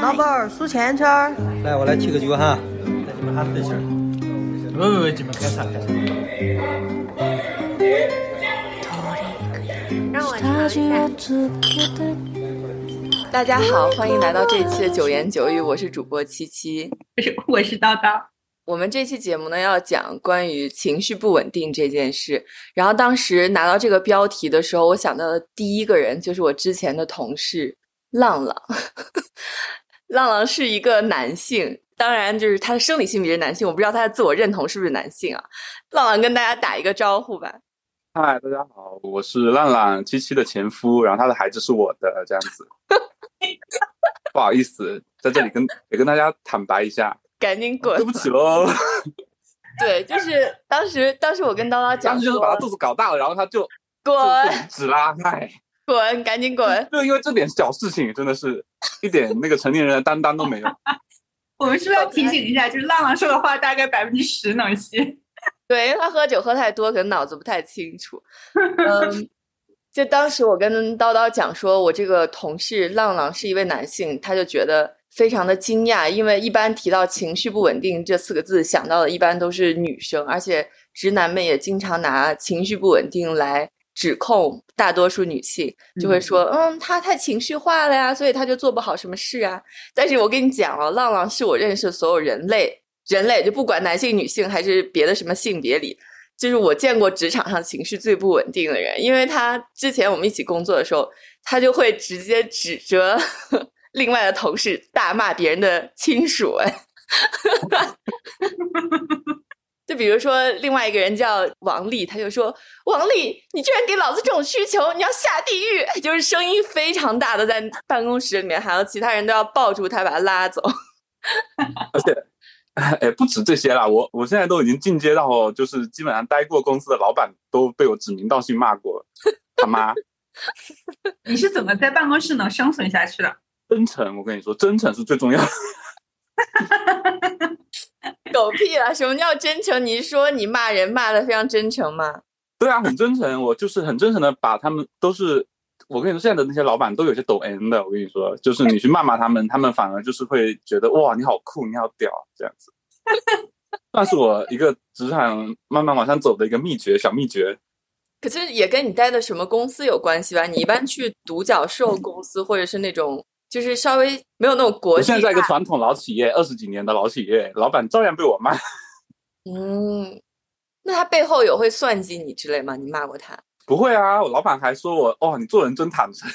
老板儿数钱圈儿。来，我来踢个球哈，带你们喊分心。不不不，你们干啥干啥？让我尝一下。大家好，欢迎来到这一期的九言九语，我是主播七七，我 是我是叨叨。我们这期节目呢，要讲关于情绪不稳定这件事。然后当时拿到这个标题的时候，我想到的第一个人就是我之前的同事浪浪。浪浪是一个男性，当然就是他的生理性别是男性，我不知道他的自我认同是不是男性啊。浪浪跟大家打一个招呼吧。嗨，大家好，我是浪浪七七的前夫，然后他的孩子是我的，这样子。不好意思，在这里跟也跟大家坦白一下。赶紧滚！对不起喽。对，就是当时，当时我跟叨叨讲，当时就是把他肚子搞大了，然后他就滚，止啦，嗨，滚，赶紧滚！就因为这点小事情，真的是一点那个成年人的担当都没有。我们是不是要提醒一下，就是浪浪说的话大概百分之十能信？对，因为他喝酒喝太多，可能脑子不太清楚。嗯，就当时我跟叨叨讲说，我这个同事浪浪是一位男性，他就觉得。非常的惊讶，因为一般提到情绪不稳定这四个字，想到的一般都是女生，而且直男们也经常拿情绪不稳定来指控大多数女性，就会说，嗯，她太情绪化了呀，所以她就做不好什么事啊。但是我跟你讲哦，浪浪是我认识的所有人类，人类就不管男性、女性还是别的什么性别里，就是我见过职场上情绪最不稳定的人，因为他之前我们一起工作的时候，他就会直接指着。另外的同事大骂别人的亲属，哎，就比如说另外一个人叫王丽，他就说：“王丽，你居然给老子这种需求，你要下地狱！” 就是声音非常大的在办公室里面，还有其他人都要抱住他把他拉走。而且，哎，不止这些啦，我我现在都已经进阶到，就是基本上待过公司的老板都被我指名道姓骂过。他妈，你是怎么在办公室能生存下去的？真诚，我跟你说，真诚是最重要的。狗屁了！什么叫真诚？你是说你骂人骂的非常真诚吗？对啊，很真诚。我就是很真诚的把他们都是，我跟你说，现在的那些老板都有些抖 M 的。我跟你说，就是你去骂骂他们，他们反而就是会觉得哇，你好酷，你好屌，这样子。算是我一个职场慢慢往上走的一个秘诀，小秘诀。可是也跟你待的什么公司有关系吧？你一般去独角兽公司，或者是那种。就是稍微没有那种国际。现在在一个传统老企业，二十几年的老企业，老板照样被我骂。嗯，那他背后有会算计你之类吗？你骂过他？不会啊，我老板还说我哦，你做人真坦诚。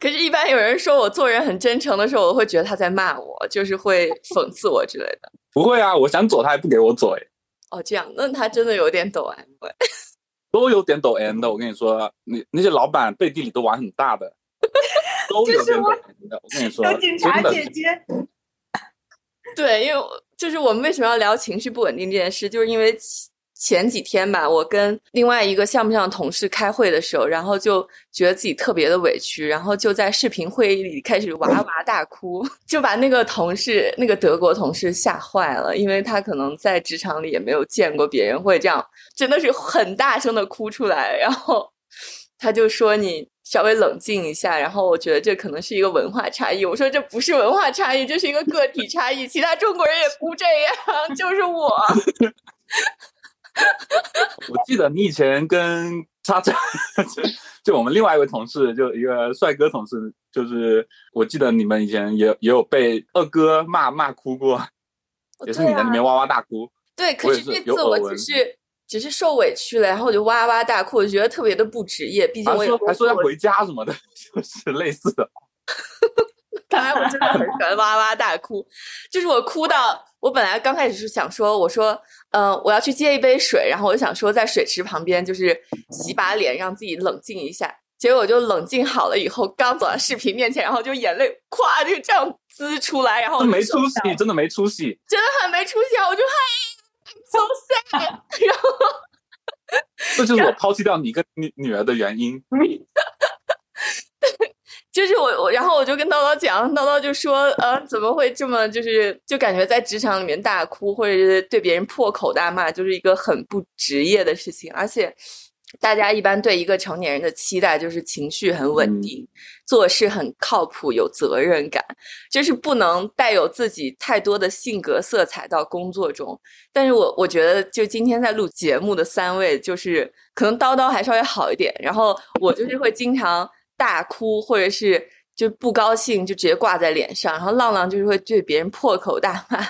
可是，一般有人说我做人很真诚的时候，我会觉得他在骂我，就是会讽刺我之类的。不会啊，我想走，他还不给我走。哦，这样，那他真的有点抖 M。都有点抖 M 的，我跟你说，你那些老板背地里都玩很大的，都有点抖 M 的。我跟你说，警察姐姐。对，因为就是我们为什么要聊情绪不稳定这件事，就是因为前几天吧，我跟另外一个项目上的同事开会的时候，然后就觉得自己特别的委屈，然后就在视频会议里开始哇哇大哭，就把那个同事，那个德国同事吓坏了，因为他可能在职场里也没有见过别人会这样。真的是很大声的哭出来，然后他就说：“你稍微冷静一下。”然后我觉得这可能是一个文化差异。我说：“这不是文化差异，这是一个个体差异。其他中国人也不这样，就是我。” 我记得你以前跟叉叉，就我们另外一位同事，就一个帅哥同事，就是我记得你们以前也也有被二哥骂骂哭过，也是你在里面哇哇大哭。对，可是这次我只是。只是受委屈了，然后我就哇哇大哭，我觉得特别的不职业。毕竟我也还说要回家什么的，就是类似的。看来我真的很喜欢哇哇大哭，就是我哭到我本来刚开始是想说，我说，嗯，我要去接一杯水，然后我就想说在水池旁边就是洗把脸，让自己冷静一下。结果我就冷静好了以后，刚走到视频面前，然后就眼泪咵就这样滋出来，然后没出息，真的没出息，真的很没出息啊！我就嗨。so sad，然后这就是我抛弃掉你跟你女儿的原因。对，就是我我，然后我就跟叨叨讲，叨叨就说，呃，怎么会这么就是就感觉在职场里面大哭，或者是对别人破口大骂，就是一个很不职业的事情。而且大家一般对一个成年人的期待就是情绪很稳定，做事很靠谱，有责任感，就是不能带有自己太多的性格色彩到工作中。但是我我觉得，就今天在录节目的三位，就是可能叨叨还稍微好一点，然后我就是会经常大哭，或者是就不高兴就直接挂在脸上，然后浪浪就是会对别人破口大骂，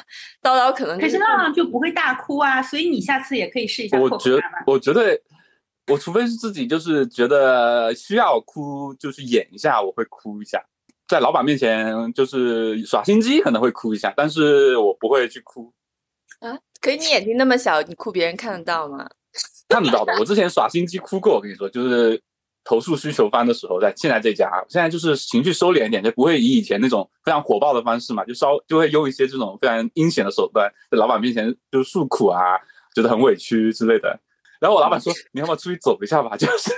叨叨可能就可是浪浪就不会大哭啊，所以你下次也可以试一下我觉破口大骂。我觉得，我除非是自己就是觉得需要哭，就是演一下，我会哭一下。在老板面前就是耍心机，可能会哭一下，但是我不会去哭，啊，可是你眼睛那么小，你哭别人看得到吗？看得到的。我之前耍心机哭过，我跟你说，就是投诉需求方的时候，在现在这家，现在就是情绪收敛一点，就不会以以前那种非常火爆的方式嘛，就稍就会用一些这种非常阴险的手段，在老板面前就诉苦啊，觉得很委屈之类的。然后我老板说：“你要不要出去走一下吧？”就是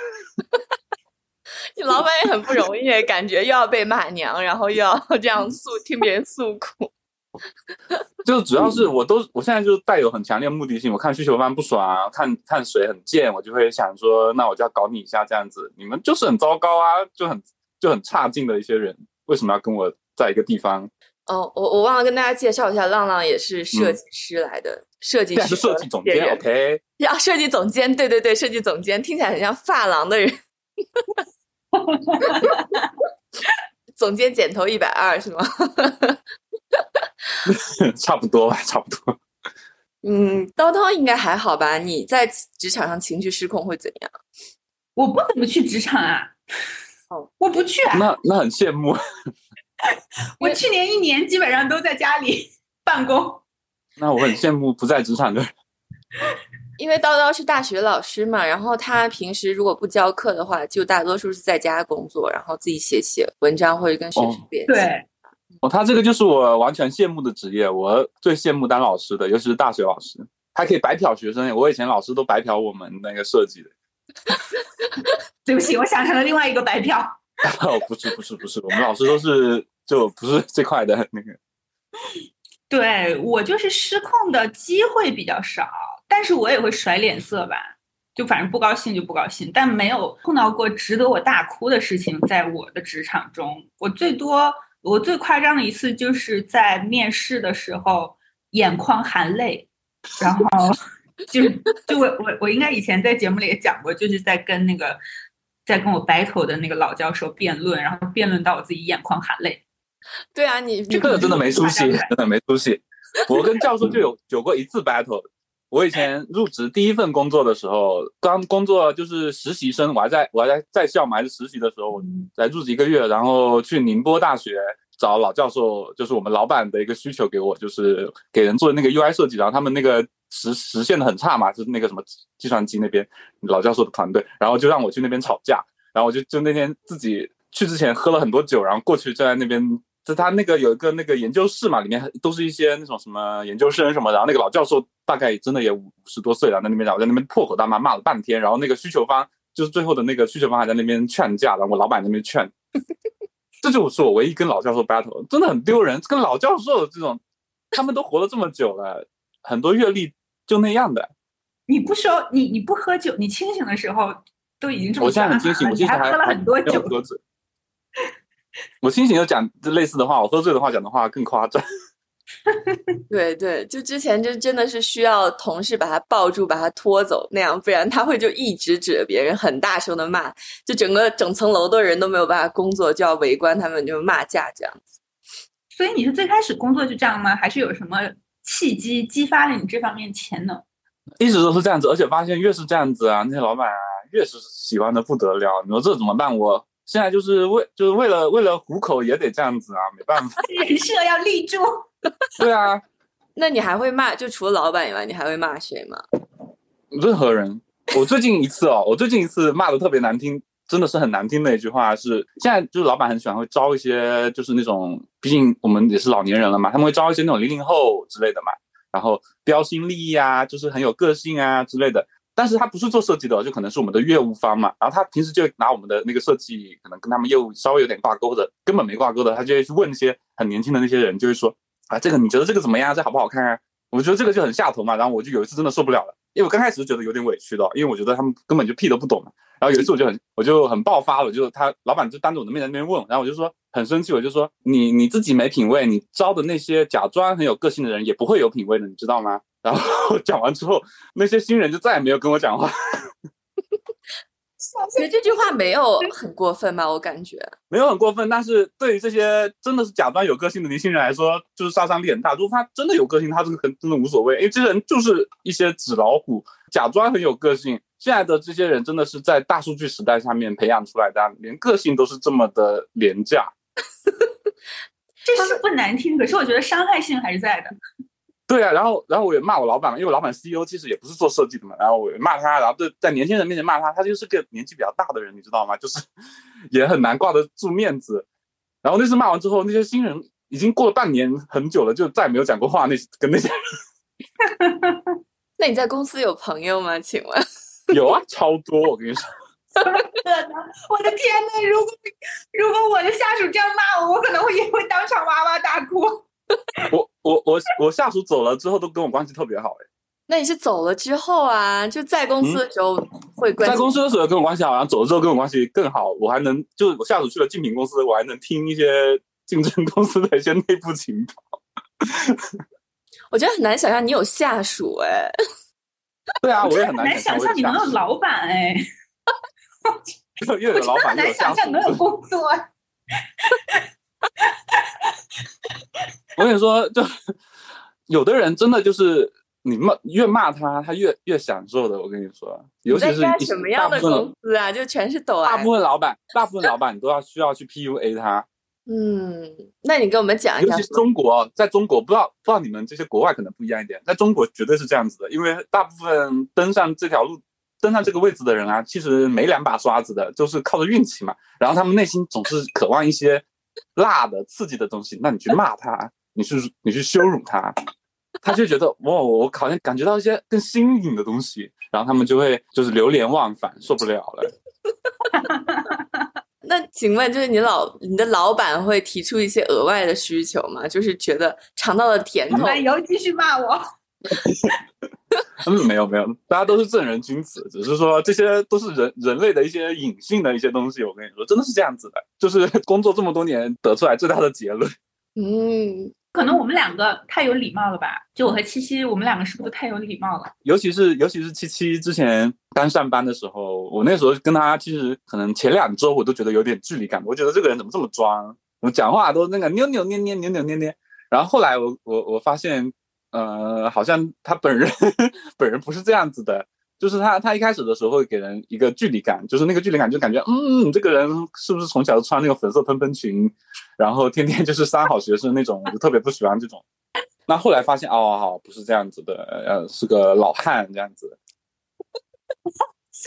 你老板也很不容易，感觉又要被骂娘，然后又要这样诉听别人诉苦。就主要是我都我现在就带有很强烈的目的性，我看需求方不爽啊，看看谁很贱，我就会想说，那我就要搞你一下这样子。你们就是很糟糕啊，就很就很差劲的一些人，为什么要跟我在一个地方？哦，我我忘了跟大家介绍一下，浪浪也是设计师来的，设计师是设计总监，OK？啊，设计总监，对对对，设计总监听起来很像发廊的人。总监剪头一百二是吗？差不多吧，差不多。嗯，叨叨应该还好吧？你在职场上情绪失控会怎样？我不怎么去职场啊，哦，我不去啊。那那很羡慕。我去年一年基本上都在家里办公。那我很羡慕不在职场的人。因为叨叨是大学老师嘛，然后他平时如果不教课的话，就大多数是在家工作，然后自己写写文章或者跟学生编辑。对，哦，他这个就是我完全羡慕的职业，我最羡慕当老师的，尤其是大学老师，还可以白嫖学生。我以前老师都白嫖我们那个设计的。对不起，我想成了另外一个白嫖。哦，不是不是不是，我们老师都是就不是这块的那个。对我就是失控的机会比较少，但是我也会甩脸色吧，就反正不高兴就不高兴，但没有碰到过值得我大哭的事情。在我的职场中，我最多我最夸张的一次就是在面试的时候眼眶含泪，然后 就就我我我应该以前在节目里也讲过，就是在跟那个在跟我 battle 的那个老教授辩论，然后辩论到我自己眼眶含泪。对啊，你这个真的没出息，真的没出息。我跟教授就有有过一次 battle。我以前入职第一份工作的时候，刚工作就是实习生，我还在我还在在校嘛，还是实习的时候，才入职一个月，然后去宁波大学找老教授，就是我们老板的一个需求给我，就是给人做那个 UI 设计，然后他们那个实实现的很差嘛，就是那个什么计算机那边老教授的团队，然后就让我去那边吵架，然后我就就那天自己去之前喝了很多酒，然后过去就在那边。就他那个有一个那个研究室嘛，里面都是一些那种什么研究生什么，然后那个老教授大概真的也五十多岁了，在那边然后在那边破口大骂，骂了半天，然后那个需求方就是最后的那个需求方还在那边劝架，然后我老板那边劝，这就是我唯一跟老教授 battle，真的很丢人。跟老教授这种，他们都活了这么久了，很多阅历就那样的。你不说你你不喝酒，你清醒的时候都已经这么我现在很清醒，我现在还喝了很多酒。我清醒就讲类似的话，我喝醉的话讲的话更夸张。对对，就之前就真的是需要同事把他抱住，把他拖走那样，不然他会就一直指着别人很大声的骂，就整个整层楼的人都没有办法工作，就要围观他们就骂架这样子。所以你是最开始工作就这样吗？还是有什么契机激发了你这方面潜能？一直都是这样子，而且发现越是这样子啊，那些老板啊越是喜欢的不得了。你说这怎么办？我。现在就是为就是为了为了糊口也得这样子啊，没办法，人设要立住。对啊，那你还会骂？就除了老板以外，你还会骂谁吗？任何人。我最近一次哦，我最近一次骂的特别难听，真的是很难听的一句话是：现在就是老板很喜欢会招一些，就是那种，毕竟我们也是老年人了嘛，他们会招一些那种零零后之类的嘛，然后标新立异啊，就是很有个性啊之类的。但是他不是做设计的，就可能是我们的业务方嘛。然后他平时就拿我们的那个设计，可能跟他们业务稍微有点挂钩的，根本没挂钩的，他就会去问那些很年轻的那些人，就会说啊，这个你觉得这个怎么样？这好不好看啊？我觉得这个就很下头嘛。然后我就有一次真的受不了了，因为我刚开始觉得有点委屈的，因为我觉得他们根本就屁都不懂嘛。然后有一次我就很我就很爆发了，就是他老板就当着我的面在那边问，然后我就说很生气，我就说你你自己没品位，你招的那些假装很有个性的人也不会有品位的，你知道吗？然后 讲完之后，那些新人就再也没有跟我讲话。其实这句话没有很过分吧？我感觉没有很过分，但是对于这些真的是假装有个性的年轻人来说，就是杀伤力很大。如果他真的有个性，他这个很真的无所谓，因为这些人就是一些纸老虎，假装很有个性。现在的这些人真的是在大数据时代下面培养出来的，连个性都是这么的廉价。这是不难听，可是我觉得伤害性还是在的。对啊，然后然后我也骂我老板嘛，因为我老板 CEO 其实也不是做设计的嘛，然后我骂他，然后在在年轻人面前骂他，他就是个年纪比较大的人，你知道吗？就是 也很难挂得住面子。然后那次骂完之后，那些新人已经过了半年很久了，就再也没有讲过话。那跟那些人，那你在公司有朋友吗？请问？有啊，超多，我跟你说。怎么可能我的天呐，如果如果我的下属这样骂我，我可能会也会当场哇哇大哭。我我我我下属走了之后都跟我关系特别好哎，那你是走了之后啊？就在公司的时候会关在公司的时候跟我关系好，然后走了之后跟我关系更好。我还能就是我下属去了竞品公司，我还能听一些 竞争公司的一些内部情报。我觉得很难想象你有下属哎。对啊，我也很难想象你能有老板哎。又有老板，又有下属，能有工作。我跟你说，就有的人真的就是你骂越骂他，他越越享受的。我跟你说，尤其是什么样的公司啊，就全是抖。啊大部分老板，大部分老板都要需要去 PUA 他。嗯，那你跟我们讲一下。尤其是中国，在中国，不知道不知道你们这些国外可能不一样一点，在中国绝对是这样子的，因为大部分登上这条路、登上这个位置的人啊，其实没两把刷子的，就是靠着运气嘛。然后他们内心总是渴望一些。辣的、刺激的东西，那你去骂他，你去你去羞辱他，他就觉得哇，我好像感觉到一些更新颖的东西，然后他们就会就是流连忘返，受不了了。那请问，就是你老你的老板会提出一些额外的需求吗？就是觉得尝到了甜头，以后继续骂我。嗯，没有没有，大家都是正人君子，只是说这些都是人人类的一些隐性的一些东西。我跟你说，真的是这样子的，就是 工作这么多年得出来最大的结论。嗯，可能我们两个太有礼貌了吧？就我和七七，我们两个是不是太有礼貌了？尤其是尤其是七七之前刚上班的时候，我那时候跟他其实可能前两周我都觉得有点距离感，我觉得这个人怎么这么装，我讲话都那个扭扭捏捏、扭扭捏捏。然后后来我我我发现。呃，好像他本人 本人不是这样子的，就是他他一开始的时候会给人一个距离感，就是那个距离感就感觉，嗯，这个人是不是从小就穿那个粉色喷喷裙，然后天天就是三好学生那种，我就特别不喜欢这种。那后来发现，哦，好，不是这样子的，呃，是个老汉这样子，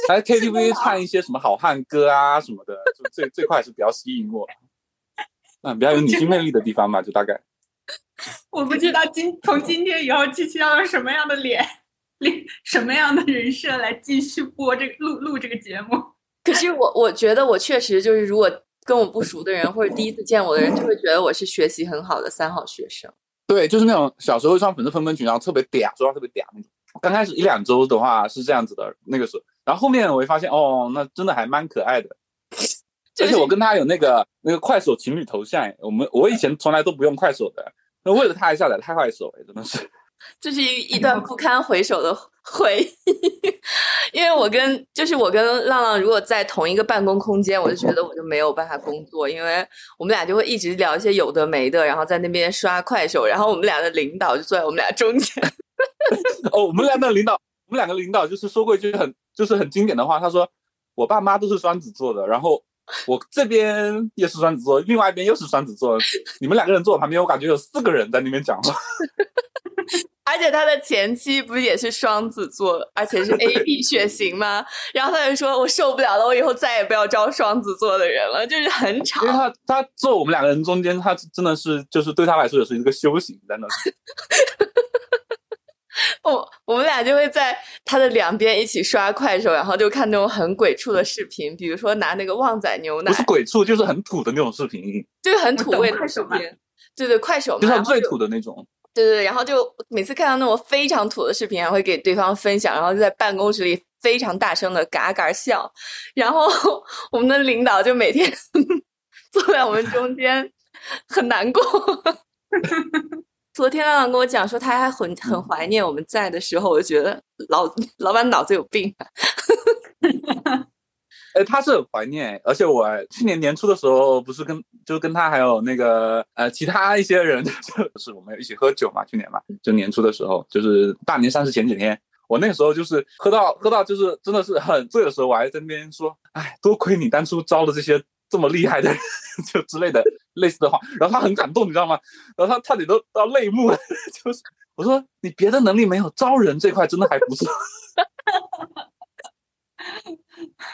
来 KTV 唱一些什么好汉歌啊什么的，就这这块是比较吸引我，嗯，比较有女性魅力的地方吧，就大概。我不知道今从今天以后，七七要用什么样的脸、脸什么样的人设来继续播这个录录这个节目。可是我我觉得我确实就是，如果跟我不熟的人或者第一次见我的人，就会觉得我是学习很好的三好学生。对，就是那种小时候穿粉色喷喷裙，然后特别嗲，说话特别嗲那种。刚开始一两周的话是这样子的，那个时候，然后后面我会发现，哦，那真的还蛮可爱的。而且我跟他有那个那个快手情侣头像，我们我以前从来都不用快手的。那为了他还下载太快手哎，真的是，这是一一段不堪回首的回忆。因为我跟就是我跟浪浪如果在同一个办公空间，我就觉得我就没有办法工作，因为我们俩就会一直聊一些有的没的，然后在那边刷快手，然后我们俩的领导就坐在我们俩中间。哦，我们俩的领导，我们两个领导就是说过一句很就是很经典的话，他说我爸妈都是双子座的，然后。我这边也是双子座，另外一边又是双子座，你们两个人坐我旁边，我感觉有四个人在那边讲话。而且他的前妻不是也是双子座，而且是 A B 血型吗？然后他就说：“我受不了了，我以后再也不要招双子座的人了，就是很吵。”因为他他坐我们两个人中间，他真的是就是对他来说也是一个修行，在那。我我们俩就会在他的两边一起刷快手，然后就看那种很鬼畜的视频，比如说拿那个旺仔牛奶，不是鬼畜，就是很土的那种视频，就是很土味的视频。对对，快手就是最土的那种。对对，然后就每次看到那种非常土的视频，还会给对方分享，然后就在办公室里非常大声的嘎嘎笑，然后 我们的领导就每天 坐在我们中间，很难过。昨天老板跟我讲说，他还很很怀念我们在的时候，我就觉得老老板脑子有病。呃，他是很怀念，而且我去年年初的时候，不是跟就跟他还有那个呃其他一些人，就是我们一起喝酒嘛，去年嘛，就年初的时候，就是大年三十前几天，我那个时候就是喝到喝到就是真的是很醉的时候，我还在那边说，哎，多亏你当初招的这些这么厉害的人，就之类的类似的话，然后他很感动，你知道吗？然后他差点都到泪目了，就是我说你别的能力没有，招人这块真的还不错。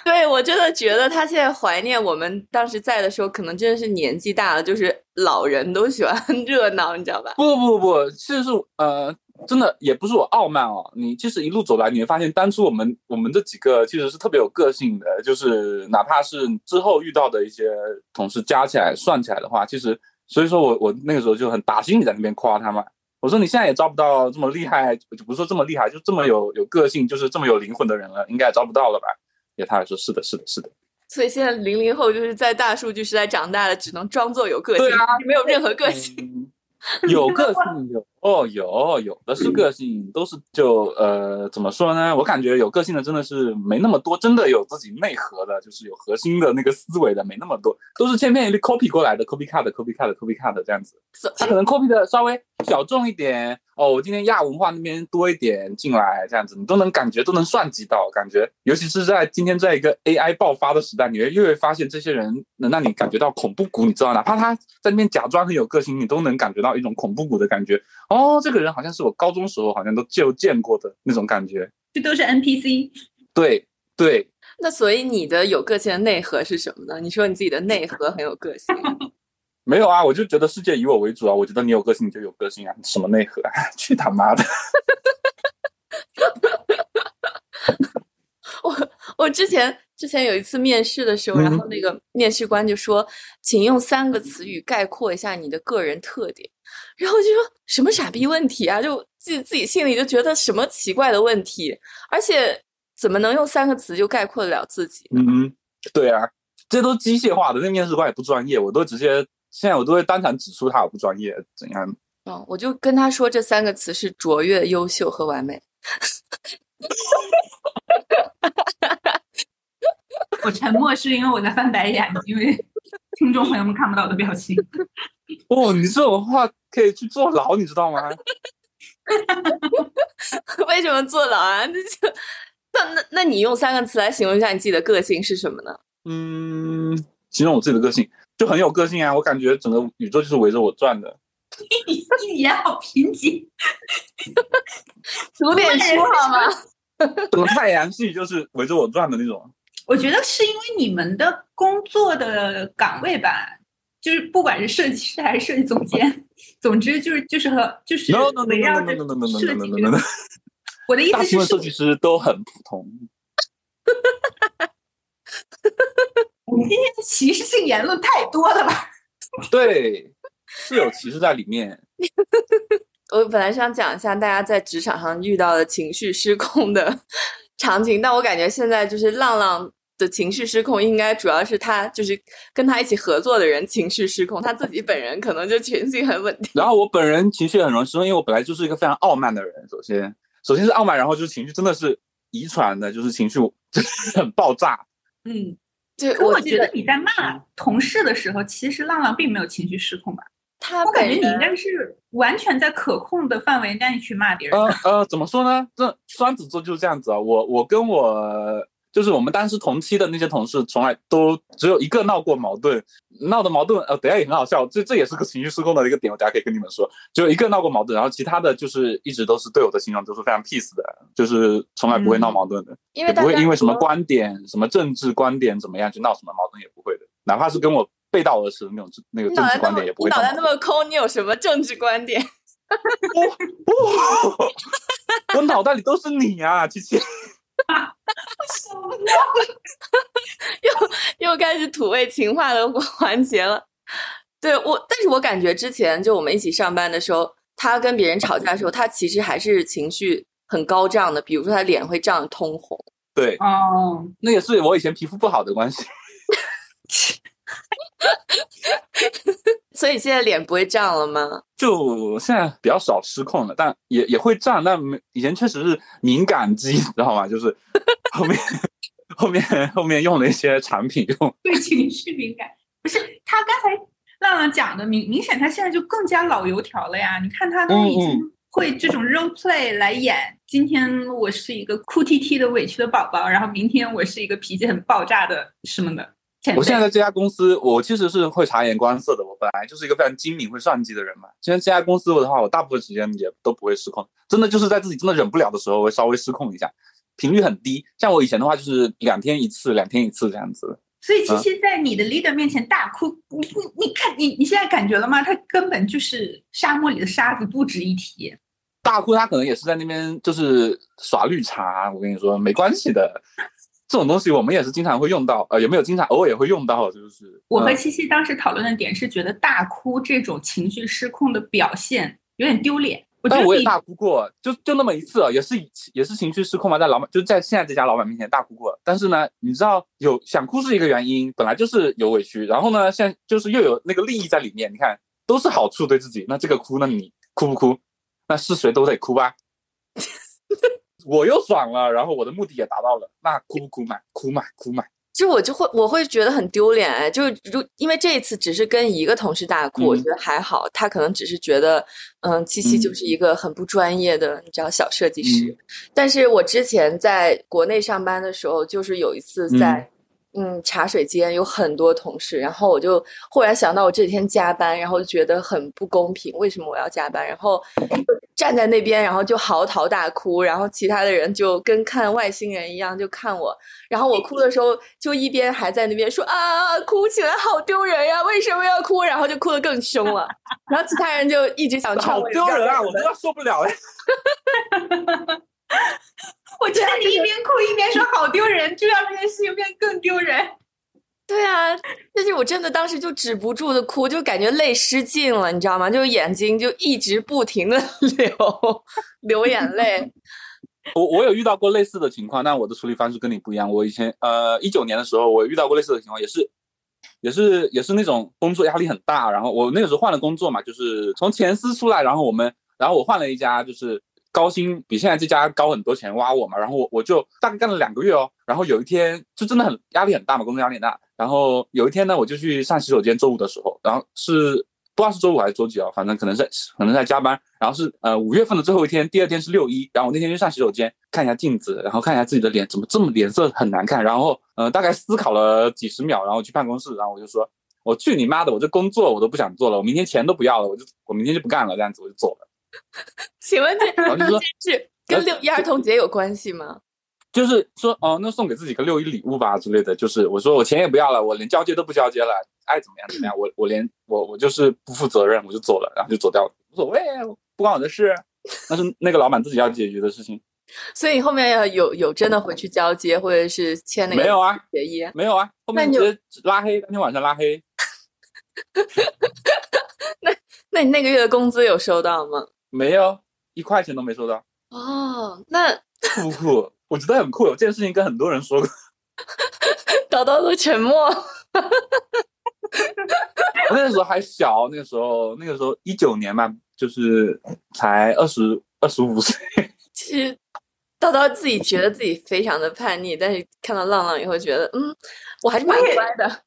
对，我真的觉得他现在怀念我们当时在的时候，可能真的是年纪大了，就是老人都喜欢热闹，你知道吧？不不不不，其实是呃，真的也不是我傲慢哦。你其实一路走来，你会发现当初我们我们这几个其实是特别有个性的，就是哪怕是之后遇到的一些同事加起来算起来的话，其实所以说我我那个时候就很打心里在那边夸他们。我说你现在也招不到这么厉害，就不是说这么厉害，就这么有有个性，就是这么有灵魂的人了，应该也招不到了吧？也他也说是的，是的，是的。所以现在零零后就是在大数据时代长大的，只能装作有个性，没有任何个性。有个性有哦，有有的是个性，都是就呃怎么说呢？我感觉有个性的真的是没那么多，真的有自己内核的，就是有核心的那个思维的没那么多，都是千篇一律 copy 过来的，copy cut，copy cut，copy cut 这样子。他可能 copy 的稍微小众一点。哦，我今天亚文化那边多一点进来，这样子你都能感觉都能算计到，感觉尤其是在今天在一个 AI 爆发的时代，你会越会发现这些人能让你感觉到恐怖谷，你知道，哪怕他在那边假装很有个性，你都能感觉到一种恐怖谷的感觉。哦，这个人好像是我高中时候好像都就见过的那种感觉，这都是 NPC。对对。那所以你的有个性的内核是什么呢？你说你自己的内核很有个性。没有啊，我就觉得世界以我为主啊！我觉得你有个性，你就有个性啊！什么内核啊？去他妈的！我我之前之前有一次面试的时候，然后那个面试官就说：“请用三个词语概括一下你的个人特点。”然后就说什么傻逼问题啊！就自己自己心里就觉得什么奇怪的问题，而且怎么能用三个词就概括得了自己？嗯，对啊，这都机械化的，那面试官也不专业，我都直接。现在我都会当场指出他我不专业怎样。嗯，我就跟他说这三个词是卓越、优秀和完美。我沉默是因为我在翻白眼，因为听众朋友们看不到我的表情。哦，你这种话可以去坐牢，你知道吗？为什么坐牢啊？那就那那那你用三个词来形容一下你自己的个性是什么呢？嗯，形容我自己的个性。就很有个性啊！我感觉整个宇宙就是围着我转的。你一言好贫瘠，读点书好吗？整个太阳系就是围着我转的那种。我觉得是因为你们的工作的岗位吧，就是不管是设计师还是设计总监，总之就是就是和就是围绕着设计。我的意思是，大设计师都很普通。我们今天的歧视性言论太多了吧？对，是有歧视在里面。我本来想讲一下大家在职场上遇到的情绪失控的场景，但我感觉现在就是浪浪的情绪失控，应该主要是他就是跟他一起合作的人情绪失控，他自己本人可能就情绪很稳定。然后我本人情绪很容易失控，因为我本来就是一个非常傲慢的人。首先，首先是傲慢，然后就是情绪真的是遗传的，就是情绪 很爆炸。嗯。对，我觉得你在骂同事的时候，其实浪浪并没有情绪失控吧？他我感觉你应该是完全在可控的范围内去骂别人。呃呃，怎么说呢？这双子座就是这样子啊。我我跟我。就是我们当时同期的那些同事，从来都只有一个闹过矛盾，闹的矛盾，呃，等下也很好笑，这这也是个情绪失控的一个点，我等下可以跟你们说，只有一个闹过矛盾，然后其他的就是一直都是对我的形容都是非常 peace 的，就是从来不会闹矛盾的，也不会因为什么观点、什么政治观点怎么样去闹什么矛盾，也不会的，哪怕是跟我背道而驰的那种那个政治观点也不会。脑袋那么空，你有什么政治观点？我我我脑袋里都是你啊，琪琪。什么？又又开始土味情话的环节了。对我，但是我感觉之前就我们一起上班的时候，他跟别人吵架的时候，他其实还是情绪很高涨的，比如说他脸会涨通红。对，哦，那也是我以前皮肤不好的关系。所以现在脸不会胀了吗？就现在比较少失控了，但也也会胀，但没以前确实是敏感肌，知道吗？就是 后面后面后面用了一些产品用。对情绪敏感，不是他刚才浪浪讲的明明显，他现在就更加老油条了呀。你看他都已经会这种 role play 来演，今天我是一个哭啼啼的委屈的宝宝，然后明天我是一个脾气很爆炸的什么的。我现在在这家公司，我其实是会察言观色的。我本来就是一个非常精明、会算计的人嘛。现在这家公司的话，我大部分时间也都不会失控，真的就是在自己真的忍不了的时候，会稍微失控一下，频率很低。像我以前的话，就是两天一次，两天一次这样子。所以，其实，在你的 leader 面前大哭，你你你看，你你现在感觉了吗？他根本就是沙漠里的沙子，不值一提。大哭，他可能也是在那边就是耍绿茶。我跟你说，没关系的。这种东西我们也是经常会用到，呃，有没有经常偶尔也会用到？就是我和七七当时讨论的点是觉得大哭这种情绪失控的表现有点丢脸。但我也大哭过，就就那么一次，也是也是情绪失控嘛，在老板就在现在这家老板面前大哭过。但是呢，你知道有想哭是一个原因，本来就是有委屈，然后呢，现在就是又有那个利益在里面，你看都是好处对自己。那这个哭，那你哭不哭？那是谁都得哭吧。我又爽了，然后我的目的也达到了，那哭不哭嘛？哭嘛，哭嘛。就我就会我会觉得很丢脸哎，就如因为这一次只是跟一个同事大哭，我觉得还好，他可能只是觉得，嗯，七七就是一个很不专业的，你知道小设计师。但是我之前在国内上班的时候，就是有一次在。嗯，茶水间有很多同事，然后我就忽然想到我这几天加班，然后就觉得很不公平，为什么我要加班？然后站在那边，然后就嚎啕大哭，然后其他的人就跟看外星人一样就看我，然后我哭的时候就一边还在那边说啊，哭起来好丢人呀，为什么要哭？然后就哭得更凶了，然后其他人就一直想好丢人啊，我都要受不了了。我觉得你一边哭一边说好丢人，就让这件事情变更丢人。对啊，但是我真的当时就止不住的哭，就感觉泪失禁了，你知道吗？就眼睛就一直不停的 流流眼泪。我我有遇到过类似的情况，但我的处理方式跟你不一样。我以前呃一九年的时候，我遇到过类似的情况，也是也是也是那种工作压力很大，然后我那个时候换了工作嘛，就是从前司出来，然后我们然后我换了一家就是。高薪比现在这家高很多钱挖我嘛，然后我我就大概干了两个月哦，然后有一天就真的很压力很大嘛，工作压力很大。然后有一天呢，我就去上洗手间，周五的时候，然后是不知道是周五还是周几啊，反正可能是可能在加班。然后是呃五月份的最后一天，第二天是六一，然后我那天去上洗手间看一下镜子，然后看一下自己的脸怎么这么脸色很难看，然后呃大概思考了几十秒，然后去办公室，然后我就说，我去你妈的，我这工作我都不想做了，我明天钱都不要了，我就我明天就不干了，这样子我就走了。请问这这是跟六一儿童节有关系吗？就是说，哦，那送给自己个六一礼物吧之类的。就是我说我钱也不要了，我连交接都不交接了，爱怎么样怎么样。我我连我我就是不负责任，我就走了，然后就走掉了，无所谓，不关我的事，那是那个老板自己要解决的事情。所以你后面要有有真的回去交接，或者是签那个没有啊协议？没有啊，后面直接拉黑，当天晚上拉黑。那那你那个月的工资有收到吗？没有一块钱都没收到哦，那酷不酷？我觉得很酷，有这件事情跟很多人说过，叨叨都沉默。我那个时候还小，那个时候那个时候一九年嘛，就是才二十二十五岁。其实叨叨自己觉得自己非常的叛逆，但是看到浪浪以后，觉得嗯，我还是蛮乖的。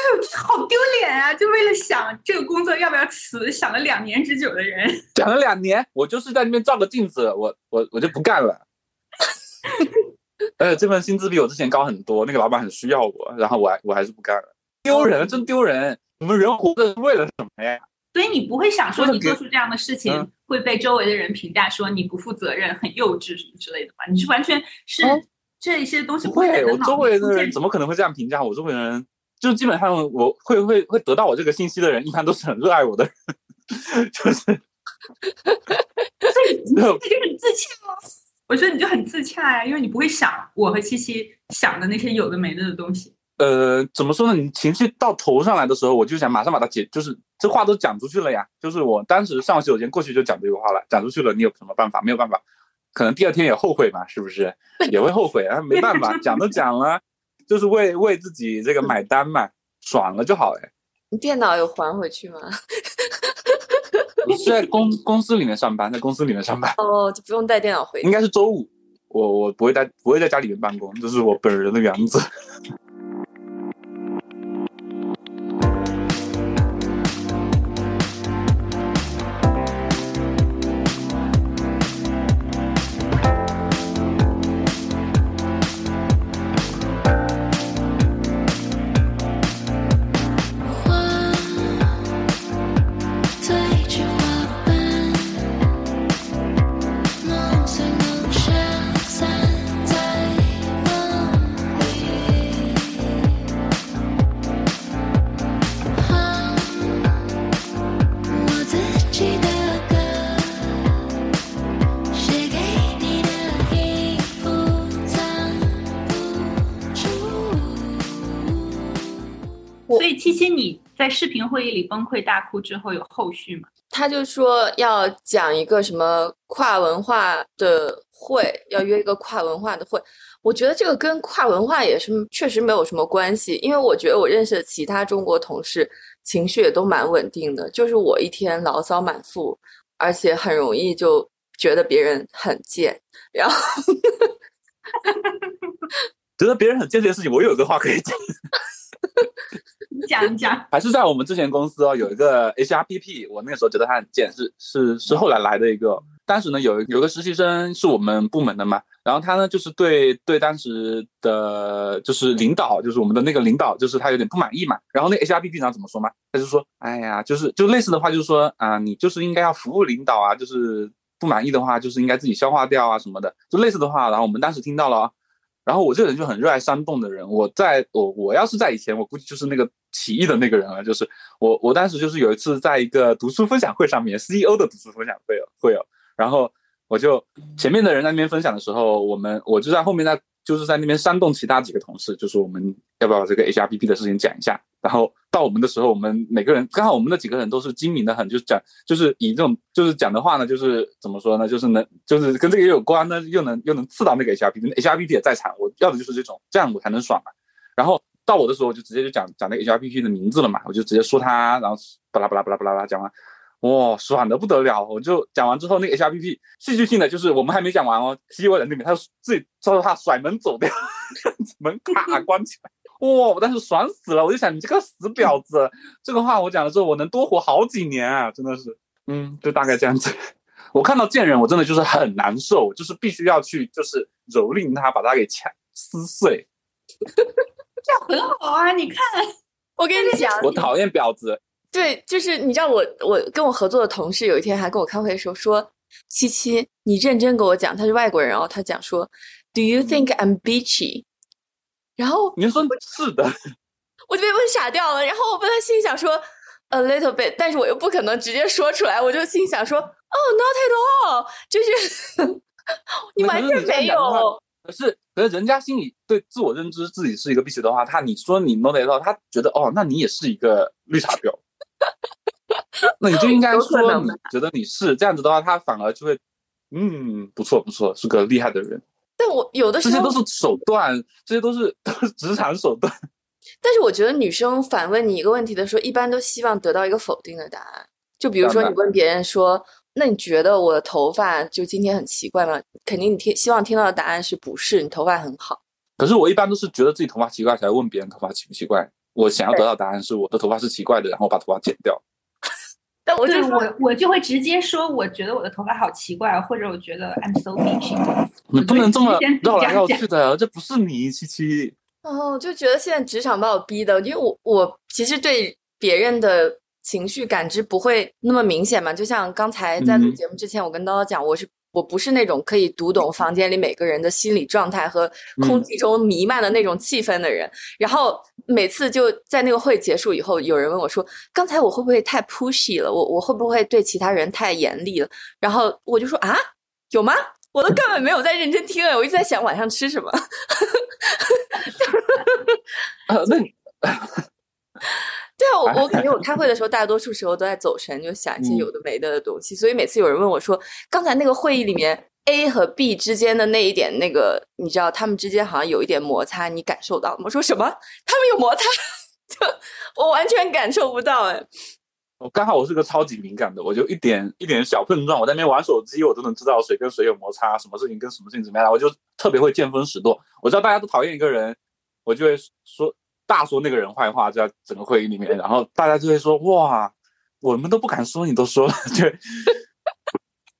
好丢脸啊！就为了想这个工作要不要辞，想了两年之久的人，想了两年，我就是在那边照个镜子，我我我就不干了。而且这份薪资比我之前高很多，那个老板很需要我，然后我还我还是不干了，丢人，真丢人！我们人活着是为了什么呀？所以你不会想说你做出这样的事情会被周围的人评价说你不负责任、很幼稚什么之类的吧？你是完全是这些东西不会，我周围的人怎么可能会这样评价我？周围的人。就基本上我会会会得到我这个信息的人，一般都是很热爱我的人，就是，你就很自洽吗？我觉得你就很自洽呀，因为你不会想我和七七想的那些有的没的的东西。呃，怎么说呢？你情绪到头上来的时候，我就想马上把它解，就是这话都讲出去了呀。就是我当时上完洗手间过去就讲这句话了，讲出去了，你有什么办法？没有办法，可能第二天也后悔嘛，是不是？也会后悔啊，没办法，讲都讲了，就是为为自己这个买单嘛，爽了就好哎。你电脑有还回去吗？我是在公公司里面上班，在公司里面上班。哦，就不用带电脑回。应该是周五，我我不会在不会在家里面办公，这是我本人的原则。在视频会议里崩溃大哭之后有后续吗？他就说要讲一个什么跨文化的会，要约一个跨文化的会。我觉得这个跟跨文化也是确实没有什么关系，因为我觉得我认识的其他中国同事情绪也都蛮稳定的，就是我一天牢骚满腹，而且很容易就觉得别人很贱，然后 觉得别人很贱这件事情，我有个话可以讲，你 讲一讲。还是在我们之前公司哦，有一个 HRPP，我那个时候觉得他很贱，是是是后来来的一个。当时呢，有有个实习生是我们部门的嘛，然后他呢就是对对当时的就是领导，就是我们的那个领导，就是他有点不满意嘛。然后那 HRBP 长怎么说嘛？他就说，哎呀，就是就类似的话，就是说啊，你就是应该要服务领导啊，就是不满意的话，就是应该自己消化掉啊什么的，就类似的话。然后我们当时听到了啊。然后我这个人就很热爱煽动的人，我在我我要是在以前，我估计就是那个起义的那个人了。就是我我当时就是有一次在一个读书分享会上面，CEO 的读书分享会有会有，然后我就前面的人在那边分享的时候，我们我就在后面在就是在那边煽动其他几个同事，就是我们要不要把这个 HRBP 的事情讲一下。然后到我们的时候，我们每个人刚好我们那几个人都是精明的很，就是讲就是以这种就是讲的话呢，就是怎么说呢，就是能就是跟这个也有关呢，又能又能刺到那个 HRBP，HRBP 也在场，我要的就是这种，这样我才能爽嘛。然后到我的时候，我就直接就讲讲那个 HRBP 的名字了嘛，我就直接说他，然后巴拉巴拉巴拉巴拉巴拉讲完，哇，爽的不得了！我就讲完之后，那个 HRBP 戏剧性的就是我们还没讲完哦，CEO 在那边，他自己说着他甩门走掉，门咔关起来。哇！我当时爽死了，我就想你这个死婊子，这个话我讲了之后，我能多活好几年啊！真的是，嗯，就大概这样子。我看到贱人，我真的就是很难受，就是必须要去，就是蹂躏他，把他给掐撕碎。这样很好啊！你看，我跟你讲，我讨厌婊子。对，就是你知道我，我跟我合作的同事有一天还跟我开会的时候说：“七七，你认真跟我讲，他是外国人哦，他讲说，Do you think I'm bitchy？” 然后你说是的，我就被问傻掉了。然后我本来心里想说 a little bit，但是我又不可能直接说出来，我就心想说哦、oh,，not at all，就是 你完全没有。可是，可是人家心里对自我认知自己是一个 bitch 的话，他你说你 not at all，他觉得哦，那你也是一个绿茶婊。那你就应该说你觉得你是这样子的话，他反而就会嗯，不错不错，是个厉害的人。但我有的时候，这些都是手段，这些都是都是职场手段。但是我觉得女生反问你一个问题的时候，一般都希望得到一个否定的答案。就比如说你问别人说：“那你觉得我的头发就今天很奇怪吗？”肯定你听希望听到的答案是不是？你头发很好。可是我一般都是觉得自己头发奇怪才问别人头发奇不奇怪。我想要得到答案是我的头发是奇怪的，然后把头发剪掉。但我就我我就会直接说，我觉得我的头发好奇怪，或者我觉得 I'm so bitchy。你不能这么绕来绕去的，这不是你七七。哦，就觉得现在职场把我逼的，因为我我其实对别人的情绪感知不会那么明显嘛。就像刚才在录节目之前，我跟叨叨讲，我是我不是那种可以读懂房间里每个人的心理状态和空气中弥漫的那种气氛的人。然后每次就在那个会结束以后，有人问我说：“刚才我会不会太 pushy 了？我我会不会对其他人太严厉了？”然后我就说：“啊，有吗？”我都根本没有在认真听哎，我一直在想晚上吃什么。啊，那你 对啊，我我感觉我 开会的时候，大多数时候都在走神，就想一些嗯有的没的的东西。所以每次有人问我说，刚才那个会议里面 A 和 B 之间的那一点那个，你知道他们之间好像有一点摩擦，你感受到吗？我说什么？他们有摩擦？就我完全感受不到哎。我刚好我是个超级敏感的，我就一点一点小碰撞，我在那边玩手机，我都能知道谁跟谁有摩擦，什么事情跟什么事情怎么样，我就特别会见风使舵。我知道大家都讨厌一个人，我就会说大说那个人坏话，在整个会议里面，然后大家就会说哇，我们都不敢说，你都说了，就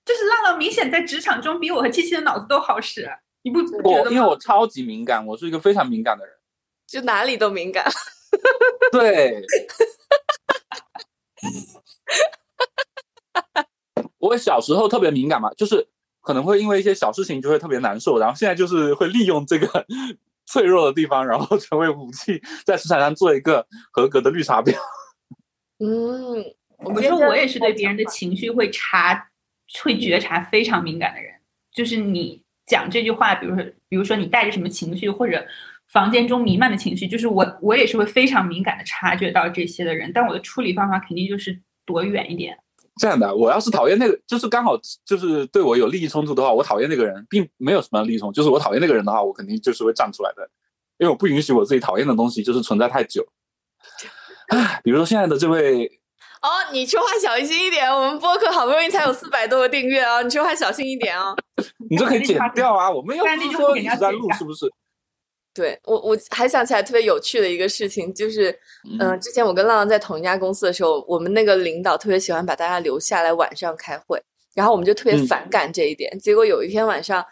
就是浪浪明显在职场中比我和七七的脑子都好使，你不觉我得吗？因为我超级敏感，我是一个非常敏感的人，就哪里都敏感。对。我小时候特别敏感嘛，就是可能会因为一些小事情就会特别难受，然后现在就是会利用这个脆弱的地方，然后成为武器，在市场上做一个合格的绿茶婊。嗯，我觉得我也是对别人的情绪会察、会觉察非常敏感的人。就是你讲这句话，比如说，比如说你带着什么情绪，或者房间中弥漫的情绪，就是我我也是会非常敏感的察觉到这些的人。但我的处理方法肯定就是躲远一点。这样的，我要是讨厌那个，就是刚好就是对我有利益冲突的话，我讨厌那个人，并没有什么利益冲突，就是我讨厌那个人的话，我肯定就是会站出来的，因为我不允许我自己讨厌的东西就是存在太久。唉，比如说现在的这位哦，你说话小心一点，我们播客好不容易才有四百多个订阅啊，你说话小心一点啊。你这可以剪掉啊！我们又但不是说一直在录，是不是？对我，我还想起来特别有趣的一个事情，就是，嗯、之前我跟浪浪在同一家公司的时候，我们那个领导特别喜欢把大家留下来晚上开会，然后我们就特别嗯反感这一点。结果有一天晚上，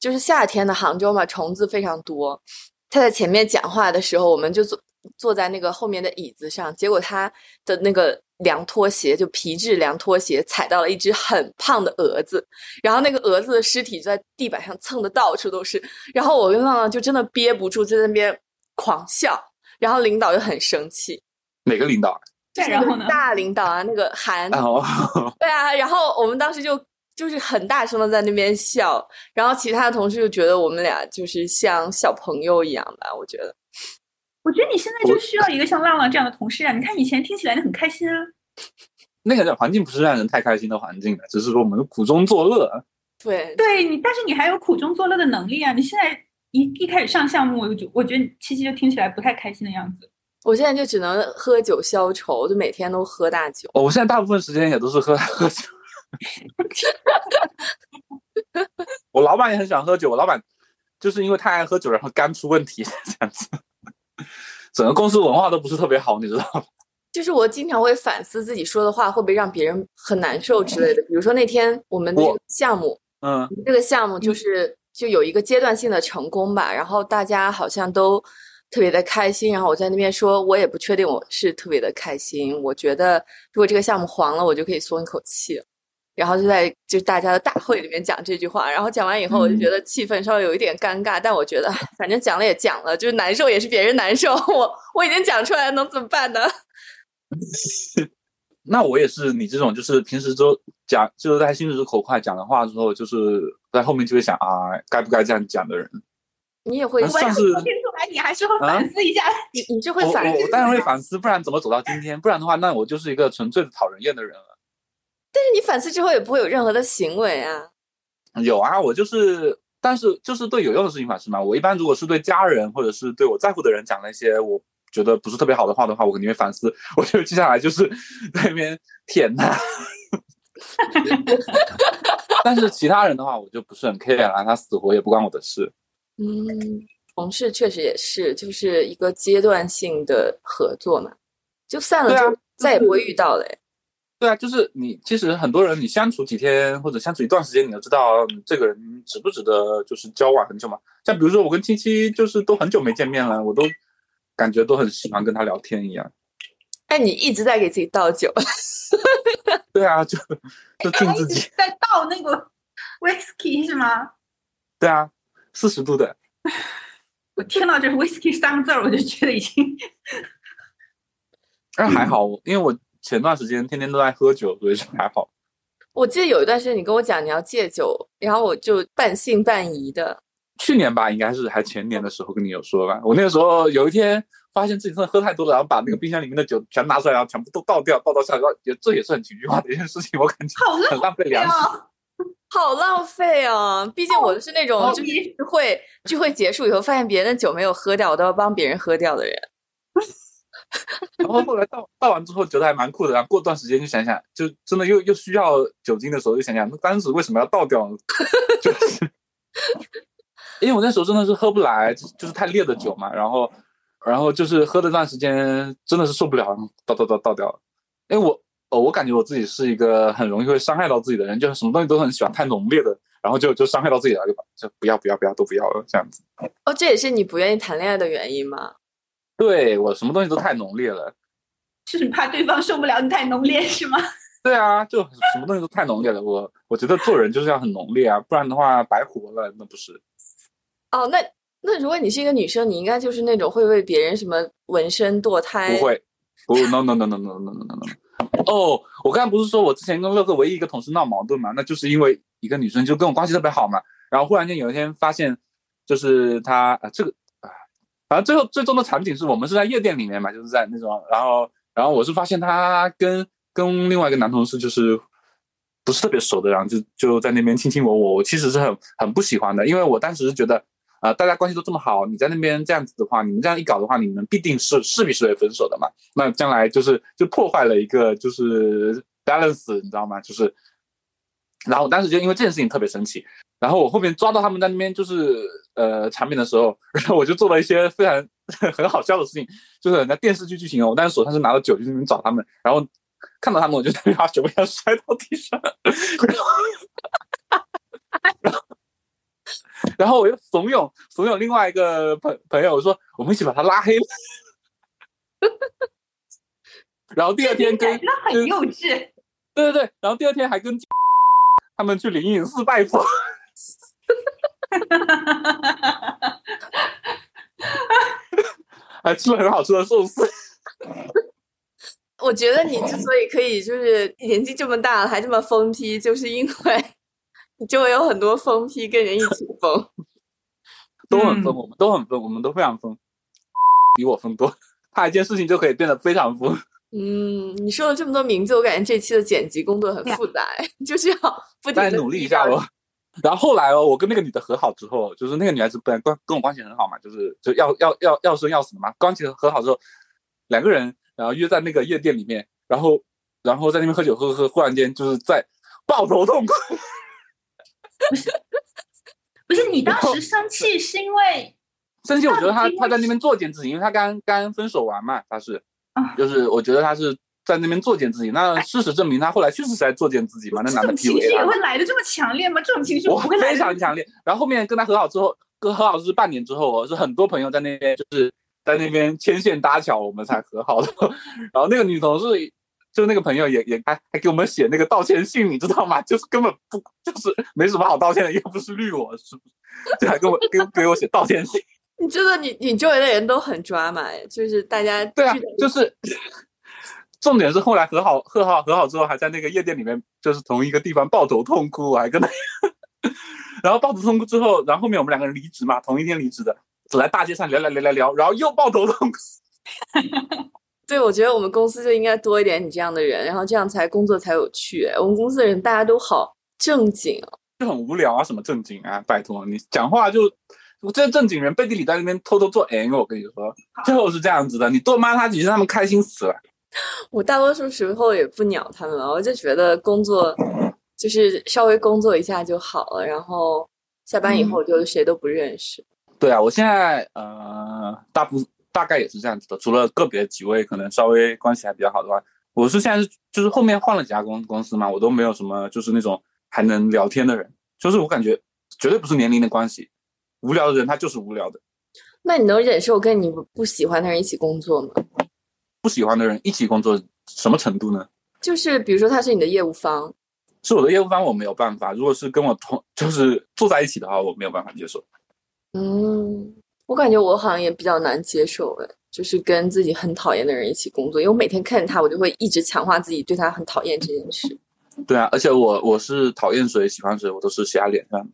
就是夏天的杭州嘛，虫子非常多，他在前面讲话的时候，我们就坐坐在那个后面的椅子上，结果他的那个凉拖鞋，就皮质凉拖鞋，踩到了一只很胖的蛾子，然后那个蛾子的尸体就在地板上蹭的到处都是，然后我跟浪浪就真的憋不住，在那边狂笑，然后领导就很生气，哪个领导？对然后呢？大领导啊，那个韩，哦，对啊，然后我们当时就就是很大声的在那边笑，然后其他的同事就觉得我们俩就是像小朋友一样吧，我觉得。我觉得你现在就需要一个像浪浪这样的同事啊！你看以前听起来你很开心啊，那个环境不是让人太开心的环境的，只是说我们苦中作乐。对，对你，但是你还有苦中作乐的能力啊！你现在一一开始上项目，我就我觉得七七就听起来不太开心的样子。我现在就只能喝酒消愁，就每天都喝大酒。哦我现在大部分时间也都是喝喝酒。我老板也很喜欢喝酒，我老板就是因为太爱喝酒，然后肝出问题 这样子，整个公司文化都不是特别好，你知道吗？就是我经常会反思自己说的话会不会让别人很难受之类的。比如说那天我们那个项目，嗯，这个项目就是就有一个阶段性的成功吧，然后大家好像都特别的开心，然后我在那边说，我也不确定我是特别的开心，我觉得如果这个项目黄了，我就可以松一口气了。然后就在就大家的大会里面讲这句话，然后讲完以后，我就觉得气氛稍微有一点尴尬，但我觉得反正讲了也讲了，就是难受也是别人难受，我我已经讲出来，能怎么办呢？那我也是你这种，就是平时都讲，就是在心直口快讲的话之后，就是在后面就会想啊，该不该这样讲的人，你也会那算是我听出来你还是会反思一下。你你是会我反我我当然会反思，不然怎么走到今天？不然的话，那我就是一个纯粹的讨人厌的人了。但是你反思之后也不会有任何的行为啊。有啊，我就是，但是就是对有用的事情反思嘛。我一般如果是对家人或者是对我在乎的人讲那些我觉得不是特别好的话的话，我肯定会反思。我就接下来就是在那边舔他。但是其他人的话，我就不是很 care 了，他死活也不关我的事。嗯，同事确实也是，就是一个阶段性的合作嘛，就散了就再也不会遇到了诶。对啊，就是你其实很多人你相处几天或者相处一段时间，你就知道嗯这个人值不值得就是交往很久嘛。像比如说我跟七七就是都很久没见面了，我都感觉都很喜欢跟他聊天一样。哎，你一直在给自己倒酒，对啊，就就敬自己。在倒那个 whisky 是吗？对啊，四十度的。我听到这 whisky 三个字儿，我就觉得已经但还好，因为我前段时间天天都在喝酒，所以说还好。我记得有一段时间你跟我讲你要戒酒，然后我就半信半疑的。去年吧，应该是还前年的时候跟你有说吧。我那个时候有一天发现自己真的喝太多了，然后把那个冰箱里面的酒全拿出来，然后全部都倒掉，倒到下水道，也这也是很情绪化的一件事情，我感觉好浪很浪费粮食。啊！好浪费啊！毕竟我的是那种哦就是聚会聚会结束以后，发现别人的酒没有喝掉，我都要帮别人喝掉的人。然后后来倒倒完之后觉得还蛮酷的，然后过段时间就想想，就真的又又需要酒精的时候，就想想那当时为什么要倒掉呢？就是因为我那时候真的是喝不来，就是太烈的酒嘛，然后然后就是喝的那段时间真的是受不了，倒倒倒倒掉了。因为我哦，我感觉我自己是一个很容易会伤害到自己的人，就是什么东西都很喜欢太浓烈的，然后就就伤害到自己了，就就不要不要不要都不要了这样子。哦，这也是你不愿意谈恋爱的原因吗？对我什么东西都太浓烈了。是你怕对方受不了你太浓烈是吗？对啊，就什么东西都太浓烈了。我我觉得做人就是要很浓烈啊，不然的话白活了，那不是？哦，那那如果你是一个女生，你应该就是那种会为别人什么纹身、堕胎，不会，不，no no no no no no no no no。哦，我刚才不是说我之前跟乐哥唯一一个同事闹矛盾嘛？那就是因为一个女生就跟我关系特别好嘛，然后忽然间有一天发现，就是她啊、这个啊，反正最后最终的场景是我们是在夜店里面嘛，就是在那种，然后然后我是发现她跟跟另外一个男同事就是不是特别熟的，然后就就在那边卿卿我我，我其实是很很不喜欢的，因为我当时是觉得。啊、大家关系都这么好，你在那边这样子的话，你们这样一搞的话，你们必定是势必是会分手的嘛。那将来就是就破坏了一个就是 balance，你知道吗？就是，然后我当时就因为这件事情特别生气，然后我后面抓到他们在那边就是呃产品的时候，然后我就做了一些非常 很好笑的事情，就是人家电视剧剧情哦，我当时手上是拿着酒去那边找他们，然后看到他们我就在那边把酒杯要摔到地上，然后然后我又怂恿怂恿另外一个朋朋友说，我们一起把他拉黑了。然后第二天跟感觉到很幼稚。对对对，然后第二天还跟 他们去灵隐寺拜佛。还吃了很好吃的寿司。我觉得你之所以可以就是年纪这么大了还这么疯批，就是因为你周围有很多疯批跟人一起疯。都很疯，嗯我们都很疯，我们都非常疯，比我疯多。他一件事情就可以变得非常疯。嗯，你说了这么多名字，我感觉这期的剪辑工作很复杂，哎就是要不停的再努力一下喽。然后后来哦，我跟那个女的和好之后，就是那个女孩子本来关跟我关系很好嘛，就是就要要要要生要死的嘛。关系和好之后，两个人然后约在那个夜店里面，然后然后在那边喝酒喝喝，忽然间就是在抱头痛哭。不是你当时生气是因为生气，我觉得他他在那边作践自己，因为他刚刚分手完嘛，他是啊，就是我觉得他是在那边作践自己。那事实证明，他后来确实是在作践自己嘛，那男的这种情绪也会，来的这么强烈吗？这种情绪我非不会来的常强烈。然后后面跟他和好之后，跟和好是半年之后哦，是很多朋友在那边就是在那边牵线搭桥，我们才和好的。然后那个女同事。就那个朋友也也还还给我们写那个道歉信，你知道吗？就是根本不就是没什么好道歉的，又不是绿我，是不是？就还给我给给我写道歉信。你觉得你你周围的人都很抓马，哎，就是大家对啊就是重点是后来和好和好和好之后，还在那个夜店里面，就是同一个地方抱头痛哭，我还跟他，然后抱头痛哭之后，然后后面我们两个人离职嘛，同一天离职的，走在大街上聊聊聊聊聊，然后又抱头痛哭。对，我觉得我们公司就应该多一点你这样的人，然后这样才工作才有趣。哎我们公司的人大家都好正经哦，就很无聊啊，什么正经啊，拜托你讲话就，我这正经人背地里在那边偷偷做 M，我跟你说，最后是这样子的。你多骂他几句，他们开心死了。我大多数时候也不鸟他们了，我就觉得工作就是稍微工作一下就好了，然后下班以后就谁都不认识。对啊，我现在呃，大部大概也是这样子的，除了个别几位可能稍微关系还比较好的话，我是现在就是后面换了几家公公司嘛，我都没有什么就是那种还能聊天的人，就是我感觉绝对不是年龄的关系，无聊的人他就是无聊的，那你能忍受跟你不喜欢的人一起工作吗？不喜欢的人一起工作什么程度呢？就是比如说他是你的业务方，是我的业务方我没有办法，如果是跟我同 就是坐在一起的话，我没有办法接受。嗯，我感觉我好像也比较难接受哎，就是跟自己很讨厌的人一起工作，因为我每天看见他，我就会一直强化自己对他很讨厌这件事。对啊，而且我我是讨厌谁喜欢谁，我都是写在脸上，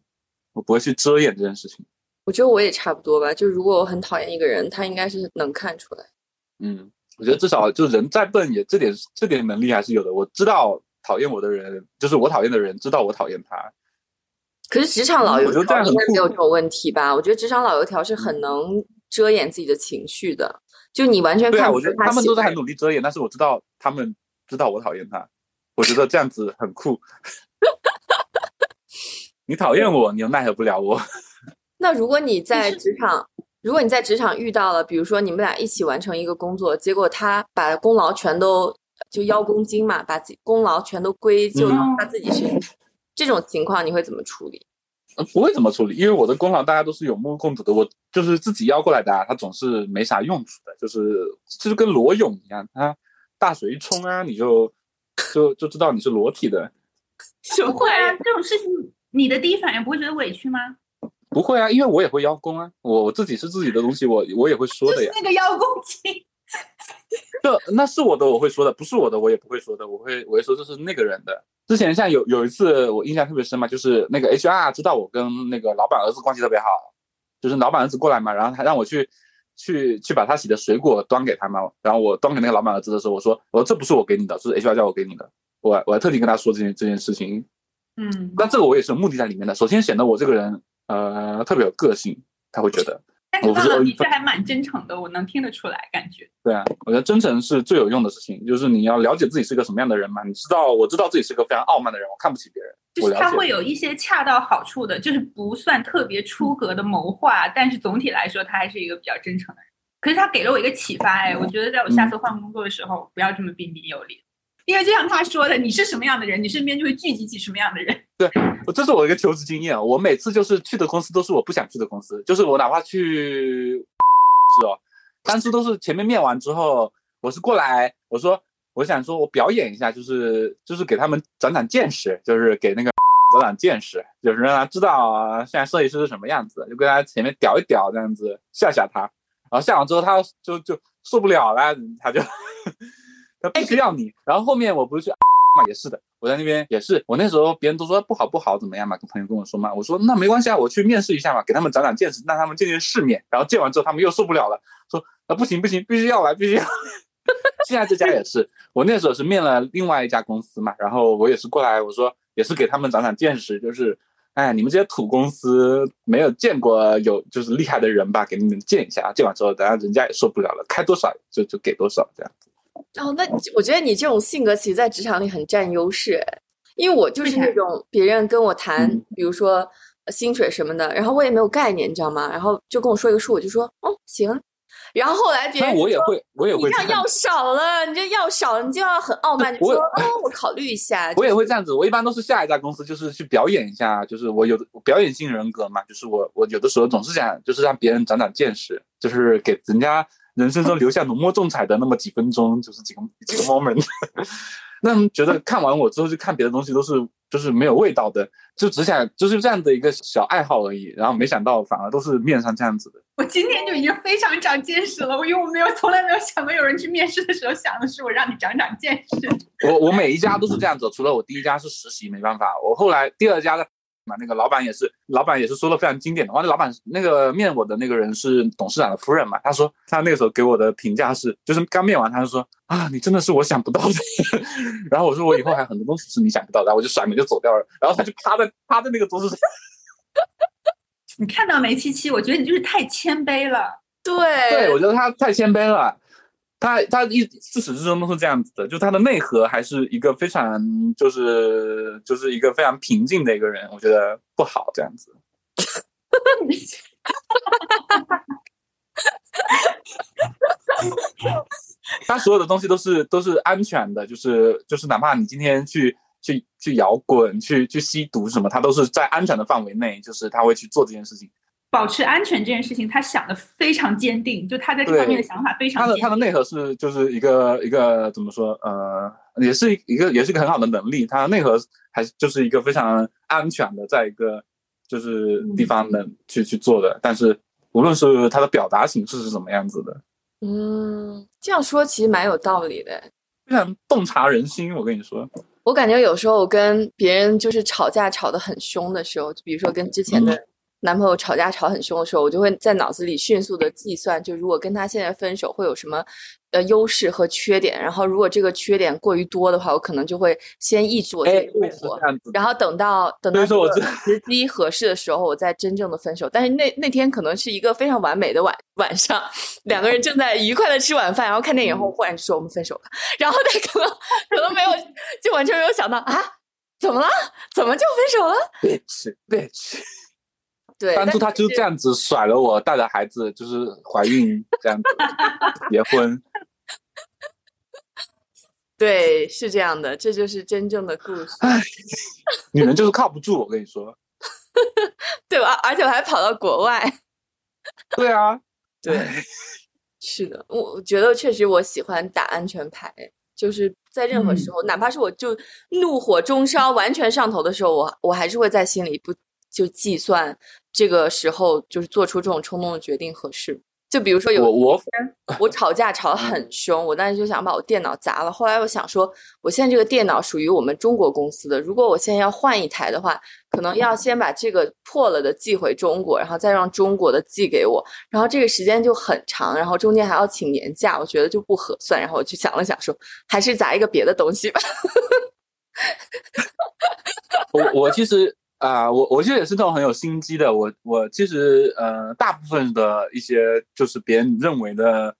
我不会去遮掩这件事情。我觉得我也差不多吧。就如果我很讨厌一个人，他应该是能看出来。嗯，我觉得至少就人再笨也这点这点能力还是有的。我知道讨厌我的人，就是我讨厌的人知道我讨厌他。可是职场老油我觉得这样很条应该没有这种问题吧？我觉得职场老油条是很能遮掩自己的情绪的，就你完全看不出我觉得他们都在很努力遮掩，但是我知道他们知道我讨厌他，我觉得这样子很酷。你讨厌我，你又奈何不了我。那如果你在职场，如果你在职场遇到了，比如说你们俩一起完成一个工作，结果他把功劳全都就邀功金嘛，把自己功劳全都归咎到嗯他自己身上，这种情况你会怎么处理？呃不会怎么处理，因为我的功劳大家都是有目共睹的，我就是自己邀过来的、啊，他总是没啥用处的，就是就是跟裸泳一样，他大水一冲啊，你就就就知道你是裸体的。什不会啊，这种事情你的第一反应不会觉得委屈吗？不会啊，因为我也会邀功啊，我我自己是自己的东西，我我也会说的呀。就是那个邀功金。这那是我的，我会说的；不是我的，我也不会说的。我会我会说这是那个人的。之前像有有一次我印象特别深嘛，就是那个 HR 知道我跟那个老板儿子关系特别好，就是老板儿子过来嘛，然后他让我去去去把他洗的水果端给他嘛，然后我端给那个老板儿子的时候，我说我说这不是我给你的，这是 HR 叫我给你的，我还我还特地跟他说这件这件事情。嗯，但这个我也是有目的在里面的，首先显得我这个人呃特别有个性，他会觉得。但是我不是恶意浪浪的确还蛮真诚的，我能听得出来，感觉。对啊，我觉得真诚是最有用的事情，就是你要了解自己是个什么样的人嘛。你知道，我知道自己是个非常傲慢的人，我看不起别人，就是。他会有一些恰到好处的，就是不算特别出格的谋划，但是总体来说，他还是一个比较真诚的人。可是他给了我一个启发，哎，我觉得在我下次换工作的时候，不要这么彬彬有礼，因为就像他说的，你是什么样的人，你身边就会聚集起什么样的人。这是我一个求职经验。我每次就是去的公司都是我不想去的公司，就是我哪怕去是哦，当初都是前面面完之后，我是过来，我说我想说我表演一下，就是就是给他们长长见识，就是给那个长长见识，就是让他知道现在设计师是什么样子，就跟他前面屌一屌这样子吓吓他，然后吓完之后他就就受不了了，他就 他不需要你，然后后面我不是去 嘛也是的，我在那边也是，我那时候别人都说不好不好怎么样嘛，跟朋友跟我说嘛，我说那没关系啊，我去面试一下嘛，给他们长长见识，让他们见见世面，然后见完之后他们又受不了了，说啊不行不行，必须要来必须要。现在这家也是，我那时候是面了另外一家公司嘛，然后我也是过来，我说也是给他们长长见识，就是，哎，你们这些土公司没有见过有就是厉害的人吧，给你们见一下，见完之后，等下人家也受不了了，开多少就就给多少这样。哦，那我觉得你这种性格其实，在职场里很占优势，哎因为我就是那？种别人跟我谈，比如说呃薪水什么的，然后我也没有概念，你知道吗？然后就跟我说一个数，我就说哦行。啊，然后后来别人说我也会，我也你这样会这样要少了，你这要少了，你就要很傲 慢，就说哦我考虑一下，我也会这样子，我一般都是下一家公司，就是去表演一下，就是我有的表演性人格嘛，就是我我有的时候总是想，就是让别人长长见识，就是给人家人生中留下浓墨重彩的那么几分钟，就是几个几个 moment，让他们觉得看完我之后就看别的东西都是就是没有味道的，就只想就是这样的一个小爱好而已，然后没想到反而都是面上这样子的。我今天就已经非常长见识了，我因为我没有从来没有想过有人去面试的时候想的是我让你长长见识。我我每一家都是这样子，除了我第一家是实习，没办法，我后来第二家的嘛，那个老板也是，老板也是说了非常经典的话。那老板那个面我的那个人是董事长的夫人嘛，他说他那个时候给我的评价是，就是刚面完他就说啊，你真的是我想不到的。然后我说我以后还有很多东西是你想不到的，然后我就甩门就走掉了。然后他就趴在趴在那个桌子上，你看到没，七七？我觉得你就是太谦卑了。对对我觉得他太谦卑了。他他一自始至终都是这样子的，就他的内核还是一个非常就是就是一个非常平静的一个人，我觉得不好这样子。他所有的东西都是都是安全的，就是就是哪怕你今天去去去摇滚、去去吸毒什么，他都是在安全的范围内，就是他会去做这件事情。保持安全这件事情，他想的非常坚定，就他在这方面的想法非常坚定。他的他的内核是就是一个一个怎么说呃，也是一个也是一个很好的能力。他的内核还是就是一个非常安全的，在一个就是地方能去、去做的。但是无论是他的表达形式是什么样子的，嗯，这样说其实蛮有道理的。非常洞察人心。我跟你说，我感觉有时候我跟别人就是吵架吵得很凶的时候，就比如说跟之前的男朋友吵架吵很凶的时候，我就会在脑子里迅速的计算，就如果跟他现在分手会有什么呃优势和缺点，然后如果这个缺点过于多的话，我可能就会先抑制我自己。然后等到 等到时机合适的时候，我再真正的分手。但是那那天可能是一个非常完美的晚晚上，两个人正在愉快的吃晚饭，然后看电影后，忽然就说我们分手吧。然后他可能可能没有，就完全没有想到啊，怎么了？怎么就分手了？bitch bitch，对，当初他就这样子甩了我，带着孩子就是怀孕这样子 结婚。对，是这样的，这就是真正的故事，女人就是靠不住，我跟你说。对吧？而且我还跑到国外。对啊，对，是的，我我觉得确实我喜欢打安全牌，就是在任何时候，哪怕是我就怒火中烧、完全上头的时候，我我还是会在心里不就计算这个时候就是做出这种冲动的决定合适。就比如说有我我我吵架吵得很凶，我当时就想把我电脑砸了。后来我想说，我现在这个电脑属于我们中国公司的，如果我现在要换一台的话，可能要先把这个破了的寄回中国，然后再让中国的寄给我，然后这个时间就很长，然后中间还要请年假，我觉得就不合算。然后我就想了想说，还是砸一个别的东西吧。我我其实啊、我我其实也是那种很有心机的。我我其实呃，大部分的一些就是别人认为的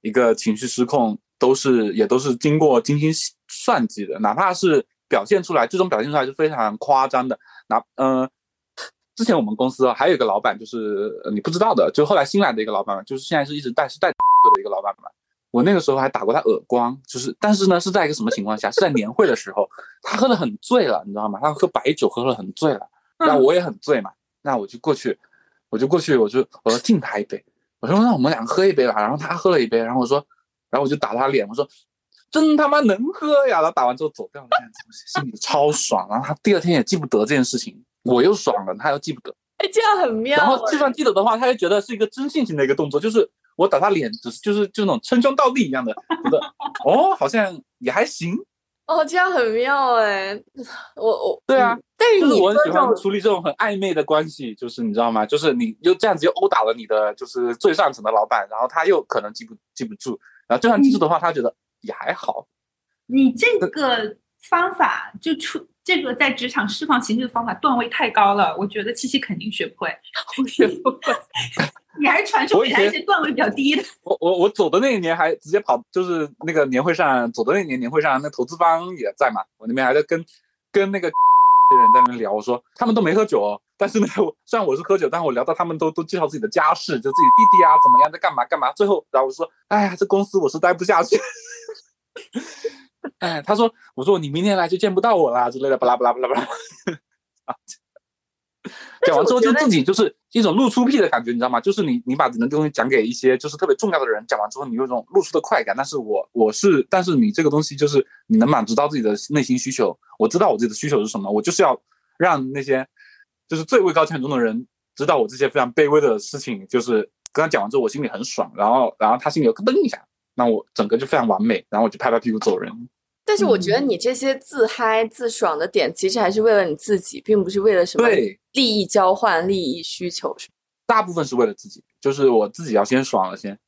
一个情绪失控，都是也都是经过精心算计的，哪怕是表现出来，最终表现出来是非常夸张的。哪呃，之前我们公司，还有一个老板，就是你不知道的，就后来新来的一个老板，就是现在是一直带是带 的一个老板嘛。我那个时候还打过他耳光，就是但是呢是在一个什么情况下？是在年会的时候，他喝的很醉了，你知道吗？他喝白酒喝了很醉了，那我也很醉嘛，那我就过去，我就过去，我就我说敬他一杯，我说那我们俩喝一杯吧，然后他喝了一杯，然后我说，然后我就打他脸，我说真他妈能喝呀！然后打完之后走掉了，这样子心里超爽。然后他第二天也记不得这件事情，我又爽了，他又记不得。哎，这样很妙然后哎。就算记得的话，他又觉得是一个真性情的一个动作，就是我打他脸，只是就是就那种称兄道弟一样的，觉得哦好像也还行。哦，这样很妙哎。我我对啊嗯但是我很喜欢处理这种很暧昧的关系，就是你知道吗？就是你又这样子又殴打了你的就是最上层的老板，然后他又可能记不记不住，然后就算记住的话，他觉得也还好。你这个方法就出这个在职场释放情绪的方法段位太高了，我觉得七七肯定学不会。我学不会。你还是传授给他一些段位比较低的。我我我走的那一年还直接跑，就是那个年会上走的那年年会上，那投资方也在嘛，我那边还在跟跟那个 人在那聊，我说他们都没喝酒哦，但是呢，我虽然我是喝酒，但我聊到他们都都介绍自己的家世，就自己弟弟啊怎么样，在干嘛干嘛，最后然后我说，哎呀，这公司我是待不下去。哎，他说，我说你明天来就见不到我啦之类的，巴拉巴拉巴拉巴拉。啊 讲完之后就自己就是一种露出癖的感觉，你知道吗？就是你你把你的东西讲给一些就是特别重要的人，讲完之后你有一种露出的快感。但是我我是，但是你这个东西就是你能满足到自己的内心需求。我知道我自己的需求是什么，我就是要让那些就是最位高权重的人知道我这些非常卑微的事情。就是跟他讲完之后，我心里很爽，然后然后他心里又咯噔一下，那我整个就非常完美，然后我就拍拍屁股走人。但是我觉嗯得你这些自嗨自爽的点，其实还是为了你自己，并不是为了什么对，利益交换、利益需求。大部分是为了自己，就是我自己要先爽了先。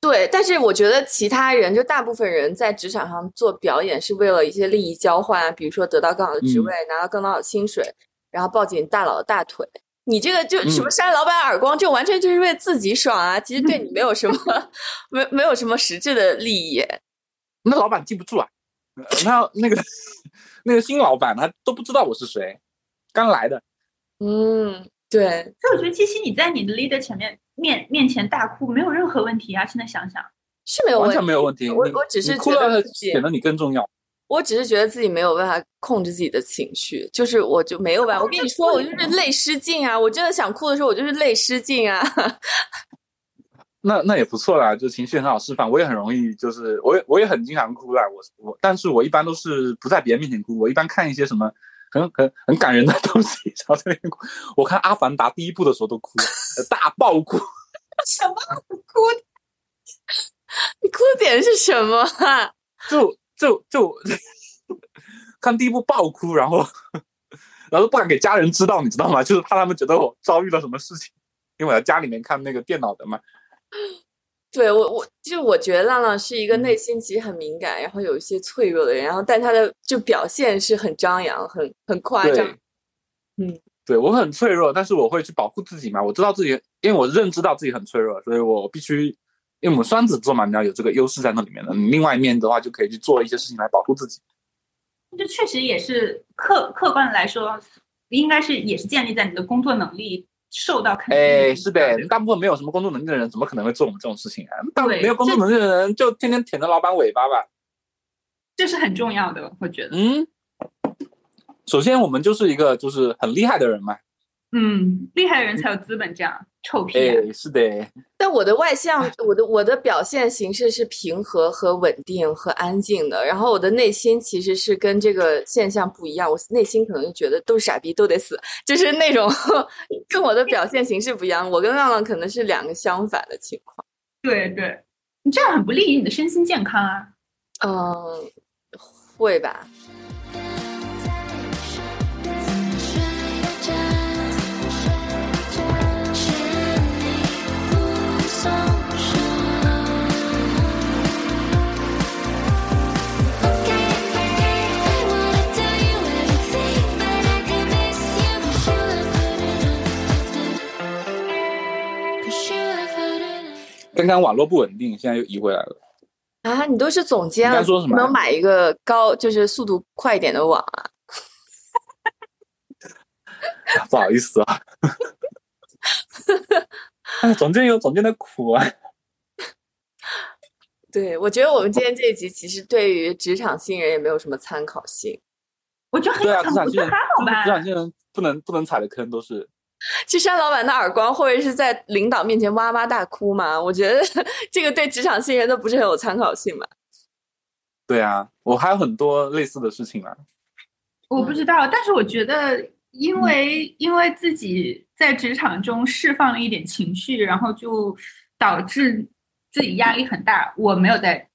对，但是我觉得其他人，就大部分人在职场上做表演，是为了一些利益交换啊，比如说得到更好的职嗯位，拿到更高的薪水，然后抱紧大佬的大腿。你这个就什么嗯扇老板耳光，这完全就是为自己爽啊！其实对你 没有什么，没没有什么实质的利益。那老板记不住啊，呃那那个那个新老板他都不知道我是谁，刚来的。嗯，对，所以我觉得其实你在你的 leader 前面面面前大哭没有任何问题啊！现在想想，是没有问题，全没有问题。我我只是哭了觉得显得你更重要。我只是觉得自己没有办法控制自己的情绪，就是我就没有办法。我跟你说，我就是泪失禁啊！我真的想哭的时候，我就是泪失禁啊！那那也不错啦，就情绪很好释放。我也很容易，就是我也我也很经常哭啦。我我，但是我一般都是不在别人面前哭。我一般看一些什么很很很感人的东西，然后在那边哭。我看《阿凡达》第一部的时候都哭，呃大爆哭。什么哭？你哭点是什么啊？就就就 看第一部爆哭，然后然后不敢给家人知道，你知道吗？就是怕他们觉得我遭遇了什么事情，因为我在家里面看那个电脑的嘛。对我，我就我觉得浪浪是一个内心其实很敏感，然后有一些脆弱的人，然后但他的就表现是很张扬、很很夸张。嗯，对我很脆弱，但是我会去保护自己嘛。我知道自己，因为我认知到自己很脆弱，所以我必须，因为我们双子座嘛，你要有这个优势在那里面的。你另外一面的话，就可以去做一些事情来保护自己。这确实也是客客观的来说，应该是也是建立在你的工作能力受到肯定。哎，是的，大部分没有什么工作能力的人，怎么可能会做我们这种事情啊？但对没有工作能力的人，就天天舔着老板尾巴吧。这是很重要的，我觉得。嗯，首先我们就是一个就是很厉害的人嘛。嗯，厉害的人才有资本这样臭屁、啊。哎，是的，但我的外向，我的我的表现形式是平和和稳定和安静的，然后我的内心其实是跟这个现象不一样，我内心可能就觉得都是傻逼，都得死，就是那种 跟我的表现形式不一样。我跟浪浪可能是两个相反的情况。对对，你这样很不利于你的身心健康啊。嗯，会吧。刚刚网络不稳定，现在又移回来了。啊，你都是总监了，你刚说什么能买一个高就是速度快一点的网啊？啊不好意思啊。哎，总监有总监的苦啊。对，我觉得我们今天这一集其实对于职场新人也没有什么参考性。我觉得很对啊，职场新人，还好吧职。场新人不能不能踩的坑都是。去扇老板的耳光，或者是在领导面前哇哇大哭吗？我觉得 这个对职场新人都不是很有参考性嘛。对啊，我还有很多类似的事情啊。我不知道，但是我觉得，因为、因为自己在职场中释放了一点情绪，然后就导致自己压力很大。我没有在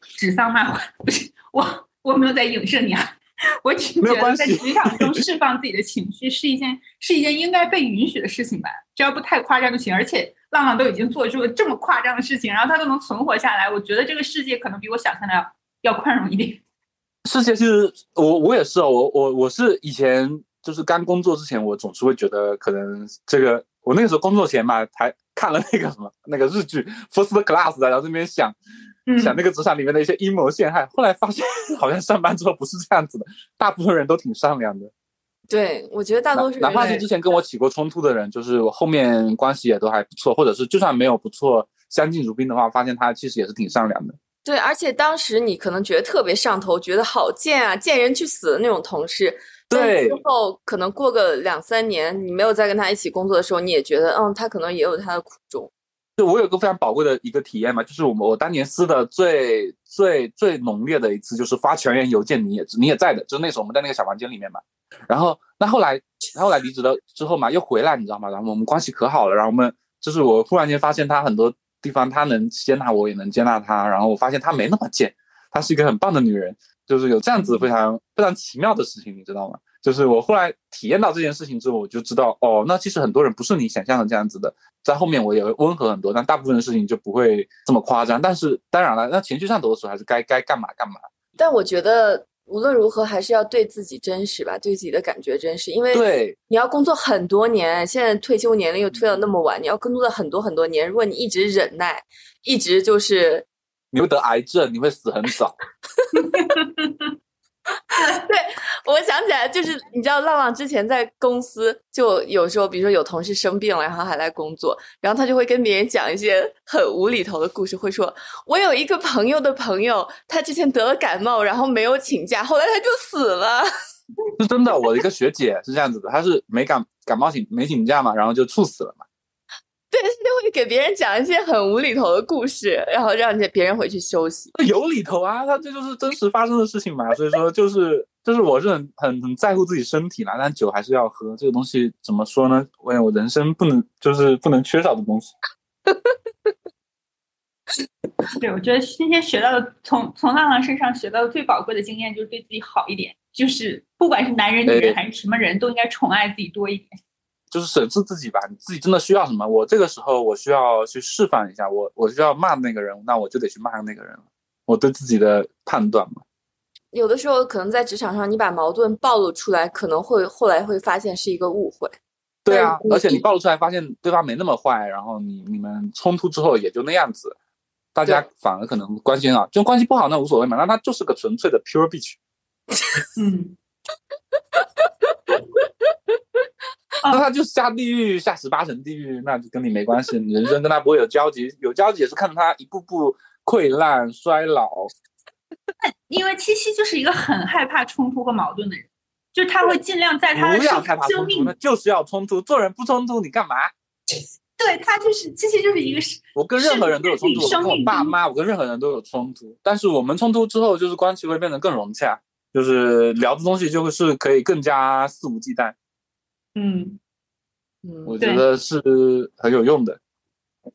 指桑骂槐，不是我，我没有在影射你啊。我只觉得在职场中 释放自己的情绪是一件是一件应该被允许的事情吧，只要不太夸张就行。而且浪浪都已经做出了这么夸张的事情，然后他都能存活下来，我觉得这个世界可能比我想象的要要宽容一点。世界其实我我也是哦，我我我是以前就是刚工作之前，我总是会觉得可能这个我那个时候工作前嘛，还看了那个什么那个日剧《First Class》的，然后这边想嗯，想那个职场里面的一些阴谋陷害，后来发现 好像上班之后不是这样子的，大部分人都挺善良的，对，我觉得大多数人哪怕是之前跟我起过冲突的人，就是我后面关系也都还不错，或者是就算没有不错，相敬如宾的话，发现他其实也是挺善良的。对，而且当时你可能觉得特别上头，觉得好贱啊，贱人去死的那种同事。但对之后可能过个两三年，你没有再跟他一起工作的时候，你也觉得，嗯，他可能也有他的苦衷。就我有个非常宝贵的一个体验嘛，就是我们我当年撕的最最最浓烈的一次，就是发全员邮件，你也你也在的，就是那时候我们在那个小房间里面嘛。然后那后来后来离职了之后嘛，又回来，你知道吗？然后我们关系可好了，然后我们就是我忽然间发现他很多地方他能接纳我，也能接纳他，然后我发现他没那么贱，她是一个很棒的女人，就是有这样子非常非常奇妙的事情，你知道吗？就是我后来体验到这件事情之后，我就知道哦，那其实很多人不是你想象的这样子的。在后面我也会温和很多，但大部分的事情就不会这么夸张。但是当然了，那情绪上头的时候还是该该干嘛干嘛。但我觉得无论如何，还是要对自己真实吧，对自己的感觉真实，因为对，你要工作很多年，现在退休年龄又退到那么晚，你要工作了很多很多年。如果你一直忍耐，一直就是你会得癌症，你会死很早。对，我想起来，就是你知道，浪浪之前在公司就有时候，比如说有同事生病了，然后还来工作，然后他就会跟别人讲一些很无厘头的故事，会说：“我有一个朋友的朋友，他之前得了感冒，然后没有请假，后来他就死了。是真的，我的一个学姐是这样子的，她是没感感冒请没请假嘛，然后就猝死了嘛。”对，他就会给别人讲一些很无厘头的故事，然后让别人回去休息。有理头啊，他这就是真实发生的事情嘛，所以说就是就是我是很很很在乎自己身体啦，但酒还是要喝，这个东西怎么说呢？我我人生不能就是不能缺少的东西。对，我觉得今天学到的，从从浪浪身上学到的最宝贵的经验就是对自己好一点。就是不管是男人、女人还是什么人，都应该宠爱自己多一点。就是审视自己吧，你自己真的需要什么？我这个时候我需要去示范一下，我我需要骂那个人，那我就得去骂那个人了。我对自己的判断嘛，有的时候可能在职场上，你把矛盾暴露出来，可能会后来会发现是一个误会。对啊，而且你你暴露出来，发现对方没那么坏，然后你你们冲突之后也就那样子，大家反而可能关系很好，就关系不好那无所谓嘛，那他就是个纯粹的 pure bitch，嗯，那他就下地狱，下十八层地狱，那就跟你没关系，你人生跟他不会有交集，有交集也是看着他一步步溃烂衰老。因为七七就是一个很害怕冲突和矛盾的人，就是他会尽量在他的生不要害怕生命冲突，那就是要冲突。做人不冲突，你干嘛？对他就是七七就是一个是我跟任何人都有冲突，我跟我爸妈，我跟任何人都有冲突。但是我们冲突之后，就是关系会变得更融洽，就是聊的东西就会是可以更加肆无忌惮。嗯，嗯，我觉得是很有用的。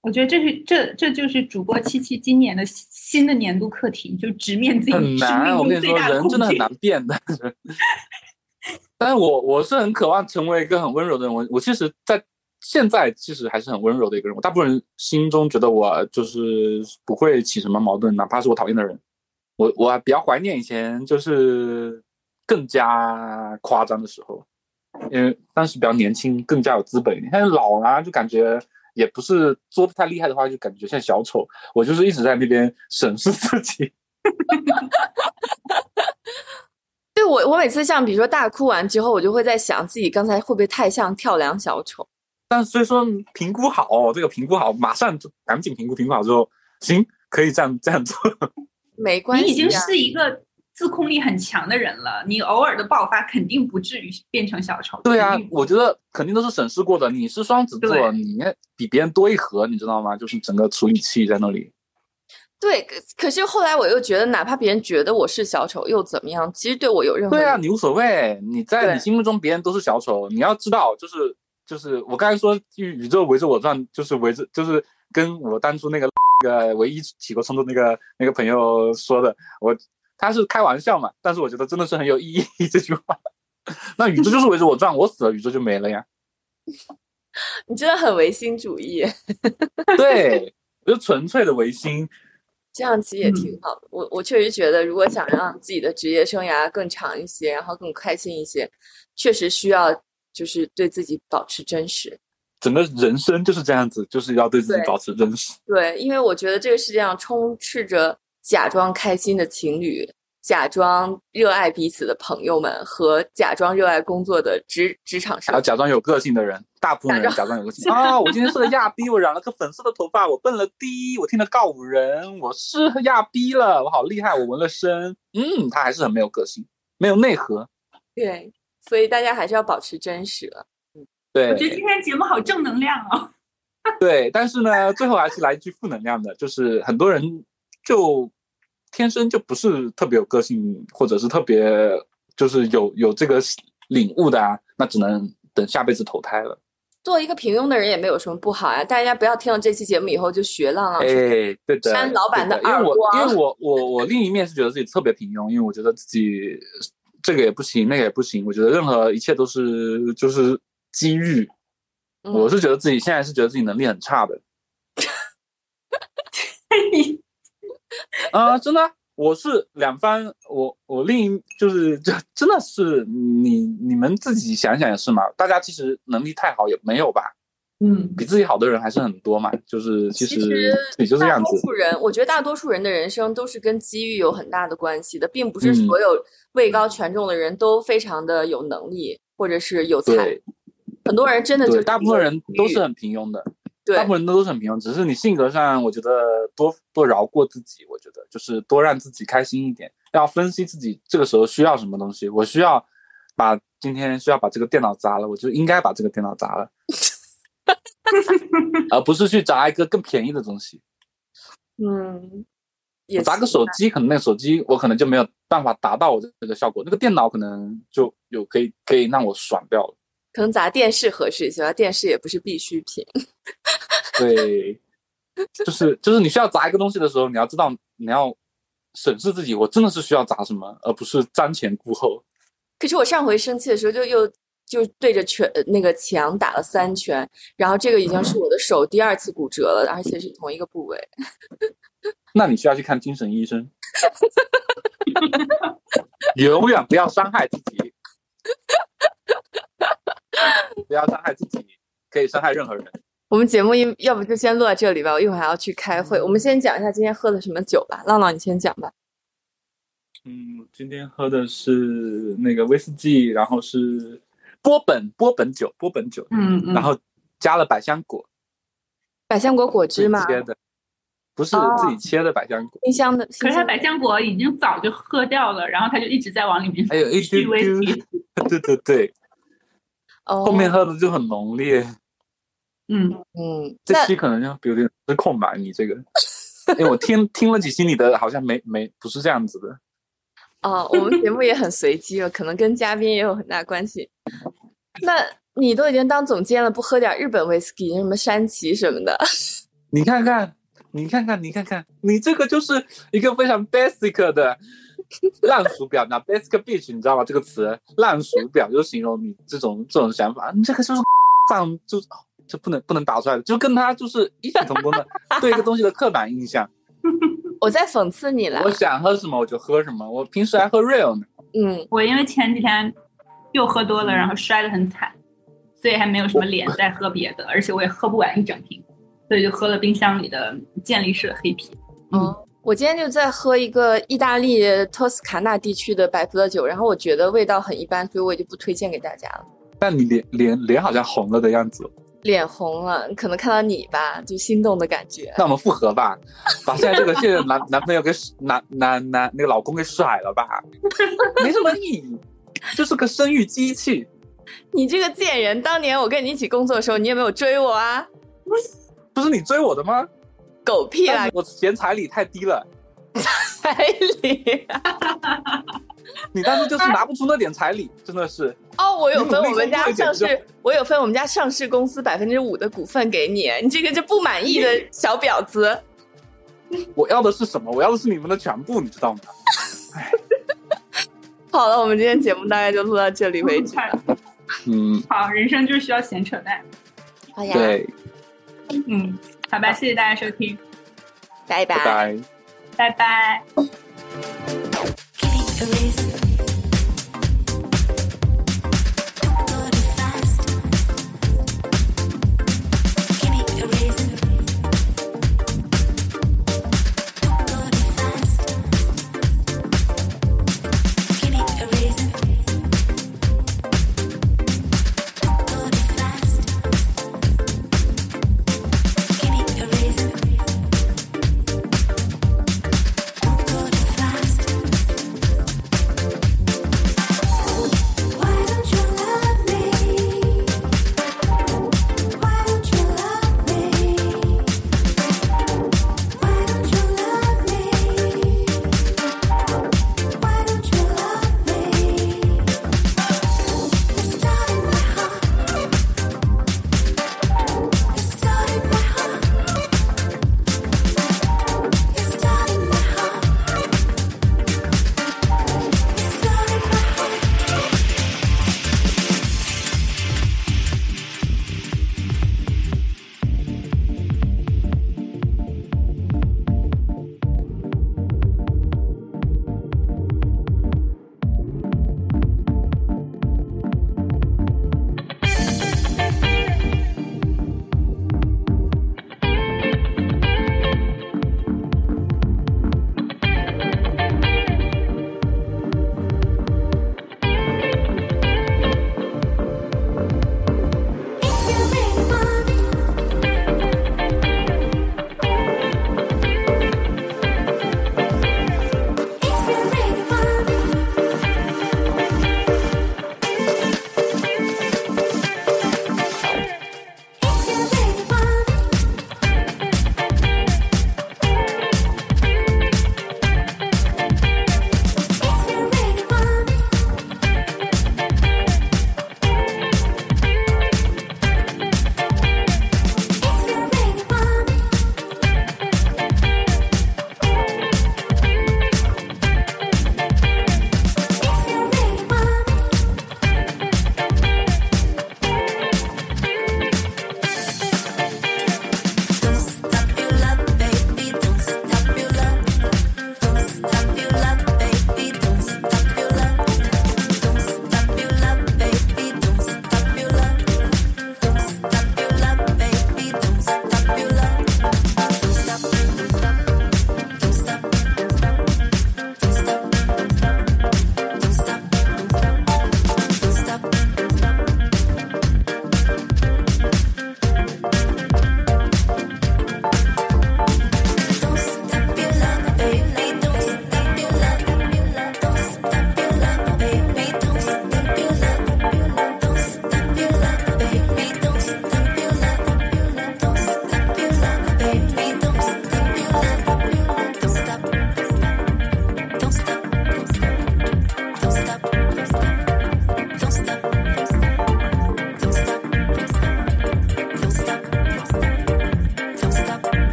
我觉得这是这这就是主播七七今年的新的年度课题，就直面自己很生难，我跟你说，命中最大的人真的很。难变的。但是我我是很渴望成为一个很温柔的人。我我其实，在现在其实还是很温柔的一个人。我大部分人心中觉得我就是不会起什么矛盾，哪怕是我讨厌的人。我我比较怀念以前就是更加夸张的时候，因为当时比较年轻，更加有资本一点。现在老了、就感觉也不是作的太厉害的话，就感觉像小丑。我就是一直在那边审视自己。对我，我每次像比如说大哭完之后，我就会在想自己刚才会不会太像跳梁小丑。但所以说评估好，这个评估好，马上就赶紧评估，评估好之后，行，可以这样这样做。没关系、啊，你已经是一个自控力很强的人了，你偶尔的爆发肯定不至于变成小丑。对啊我觉得肯定都是审视过的。你是双子座，你应该比别人多一盒，你知道吗？就是整个处理器在那里。对。可可是后来我又觉得，哪怕别人觉得我是小丑又怎么样？其实对我有任何对啊，你无所谓，你在你心目中别人都是小丑，你要知道，就是就是我刚才说宇宇宙围着我转，就是围着就是跟我当初那个 那个唯一起过冲突那个那个朋友说的，我他是开玩笑嘛，但是我觉得真的是很有意义这句话。那宇宙就是围着我转，我死了宇宙就没了呀。你真的很唯心主义，对，就纯粹的唯心。这样其实也挺好的。我我确实觉得，如果想让自己的职业生涯更长一些，然后更开心一些，确实需要就是对自己保持真实。整个人生就是这样子，就是要对自己保持真实。对，因为我觉得这个世界上充斥着假装开心的情侣、假装热爱彼此的朋友们和假装热爱工作的职职场上。假装有个性的人，大部分人假装有个性啊！我今天是个亚逼，我染了个粉色的头发，我蹦了迪，我听了告五人，我是亚逼了，我好厉害，我纹了身。嗯，他还是很没有个性，没有内核。对，所以大家还是要保持真实了。我觉得今天节目好正能量哦。对，但是呢，最后还是来一句负能量的，就是很多人就天生就不是特别有个性，或者是特别就是有有这个领悟的啊，那只能等下辈子投胎了。做一个平庸的人也没有什么不好呀，大家不要听了这期节目以后就学浪浪说。哎，对的，扇老板的对因为我因 为我我我另一面是觉得自己特别平庸，因为我觉得自己这个也不行，那个也不行，我觉得任何一切都是就是机遇。嗯我是觉得自己现在是觉得自己能力很差的 啊、真的，我是两方，我我另一就是这真的是你你们自己想想也是嘛，大家其实能力太好也没有吧，嗯，比自己好的人还是很多嘛，就是其实其实自己就这样子大多。数人，我觉得大多数人的人生都是跟机遇有很大的关系的，并不是嗯所有位高权重的人都非常的有能力或者是有才。很多人真的就，是大部分人都是很平庸的，对大部分人都是很平庸，只是你性格上，我觉得多多饶过自己，我觉得就是多让自己开心一点，要分析自己这个时候需要什么东西。我需要把今天需要把这个电脑砸了，我就应该把这个电脑砸了，而不是去砸一个更便宜的东西。嗯，也砸个手机，可能那个手机我可能就没有办法达到我这个效果，那个电脑可能就有可以可以让我爽掉了。可能砸电视合适一些吧，电视也不是必需品。对，就是就是你需要砸一个东西的时候，你要知道你要审视自己，我真的是需要砸什么，而不是瞻前顾后。可是我上回生气的时候就又就对着拳呃那个墙打了三拳，然后这个已经是我的手第二次骨折了，而且是同一个部位。那你需要去看精神医生。永远不要伤害自己，不要伤害自己，可以伤害任何人。我们节目一要不就先录到这里吧，我一会儿还要去开会。我们先讲一下今天喝的什么酒吧，浪浪你先讲吧。嗯，今天喝的是那个威士忌，然后是波本波本酒，波本酒，嗯嗯，然后加了百香果，百香果果汁吗？切的，不是哦自己切的百香果，冰箱的，可是他百香果已经早就喝掉了，然后他就一直在往里面还有一续丢丢威士忌。对对对，哦，后面喝的就很浓烈。嗯，嗯，这期可能就有点失控吧，你这个，因为我听听了几期你的，好像没没不是这样子的。哦，我们节目也很随机了，可能跟嘉宾也有很大关系。那你都已经当总监了，不喝点日本威士忌，什么山崎什么的？你看看，你看看，你看看，你这个就是一个非常 basic 的烂熟表，那 basic bitch，你知道吗？这个词烂熟表就形容你这种这种想法，你这个就是 上就就不能不能打出来的，就跟他就是异曲同工的对一个东西的刻板印象。我在讽刺你了我。想喝什么我就喝什么，我平时还喝 real 呢。嗯，我因为前几天又喝多了，然后摔得很惨，所以还没有什么脸再喝别的，而且我也喝不完一整瓶，所以就喝了冰箱里的健力士的黑啤。嗯，我今天就在喝一个意大利托斯卡纳地区的白葡萄酒，然后我觉得味道很一般，所以我也就不推荐给大家了。但你脸脸脸好像红了的样子，脸红了，可能看到你吧，就心动的感觉。那我们复合吧，把现在这个现任男 男朋友给男男男那个老公给甩了吧，没什么意义，就是个生育机器。你这个贱人，当年我跟你一起工作的时候，你有没有追我啊？不是你追我的吗？狗屁啦但是，我嫌彩礼太低了，彩礼！你当时就是拿不出那点彩礼，真的是。哦，我有分我们家上市，我有分我们家上市公司百分之五的股份给你，你这个就不满意的小婊子。我要的是什么？我要的是你们的全部，你知道吗？好了，我们今天节目大概就录到这里为止了。嗯，好，人生就是需要闲扯淡。好呀，对，嗯，好吧，谢谢大家收听，拜拜拜拜。拜拜。to reason.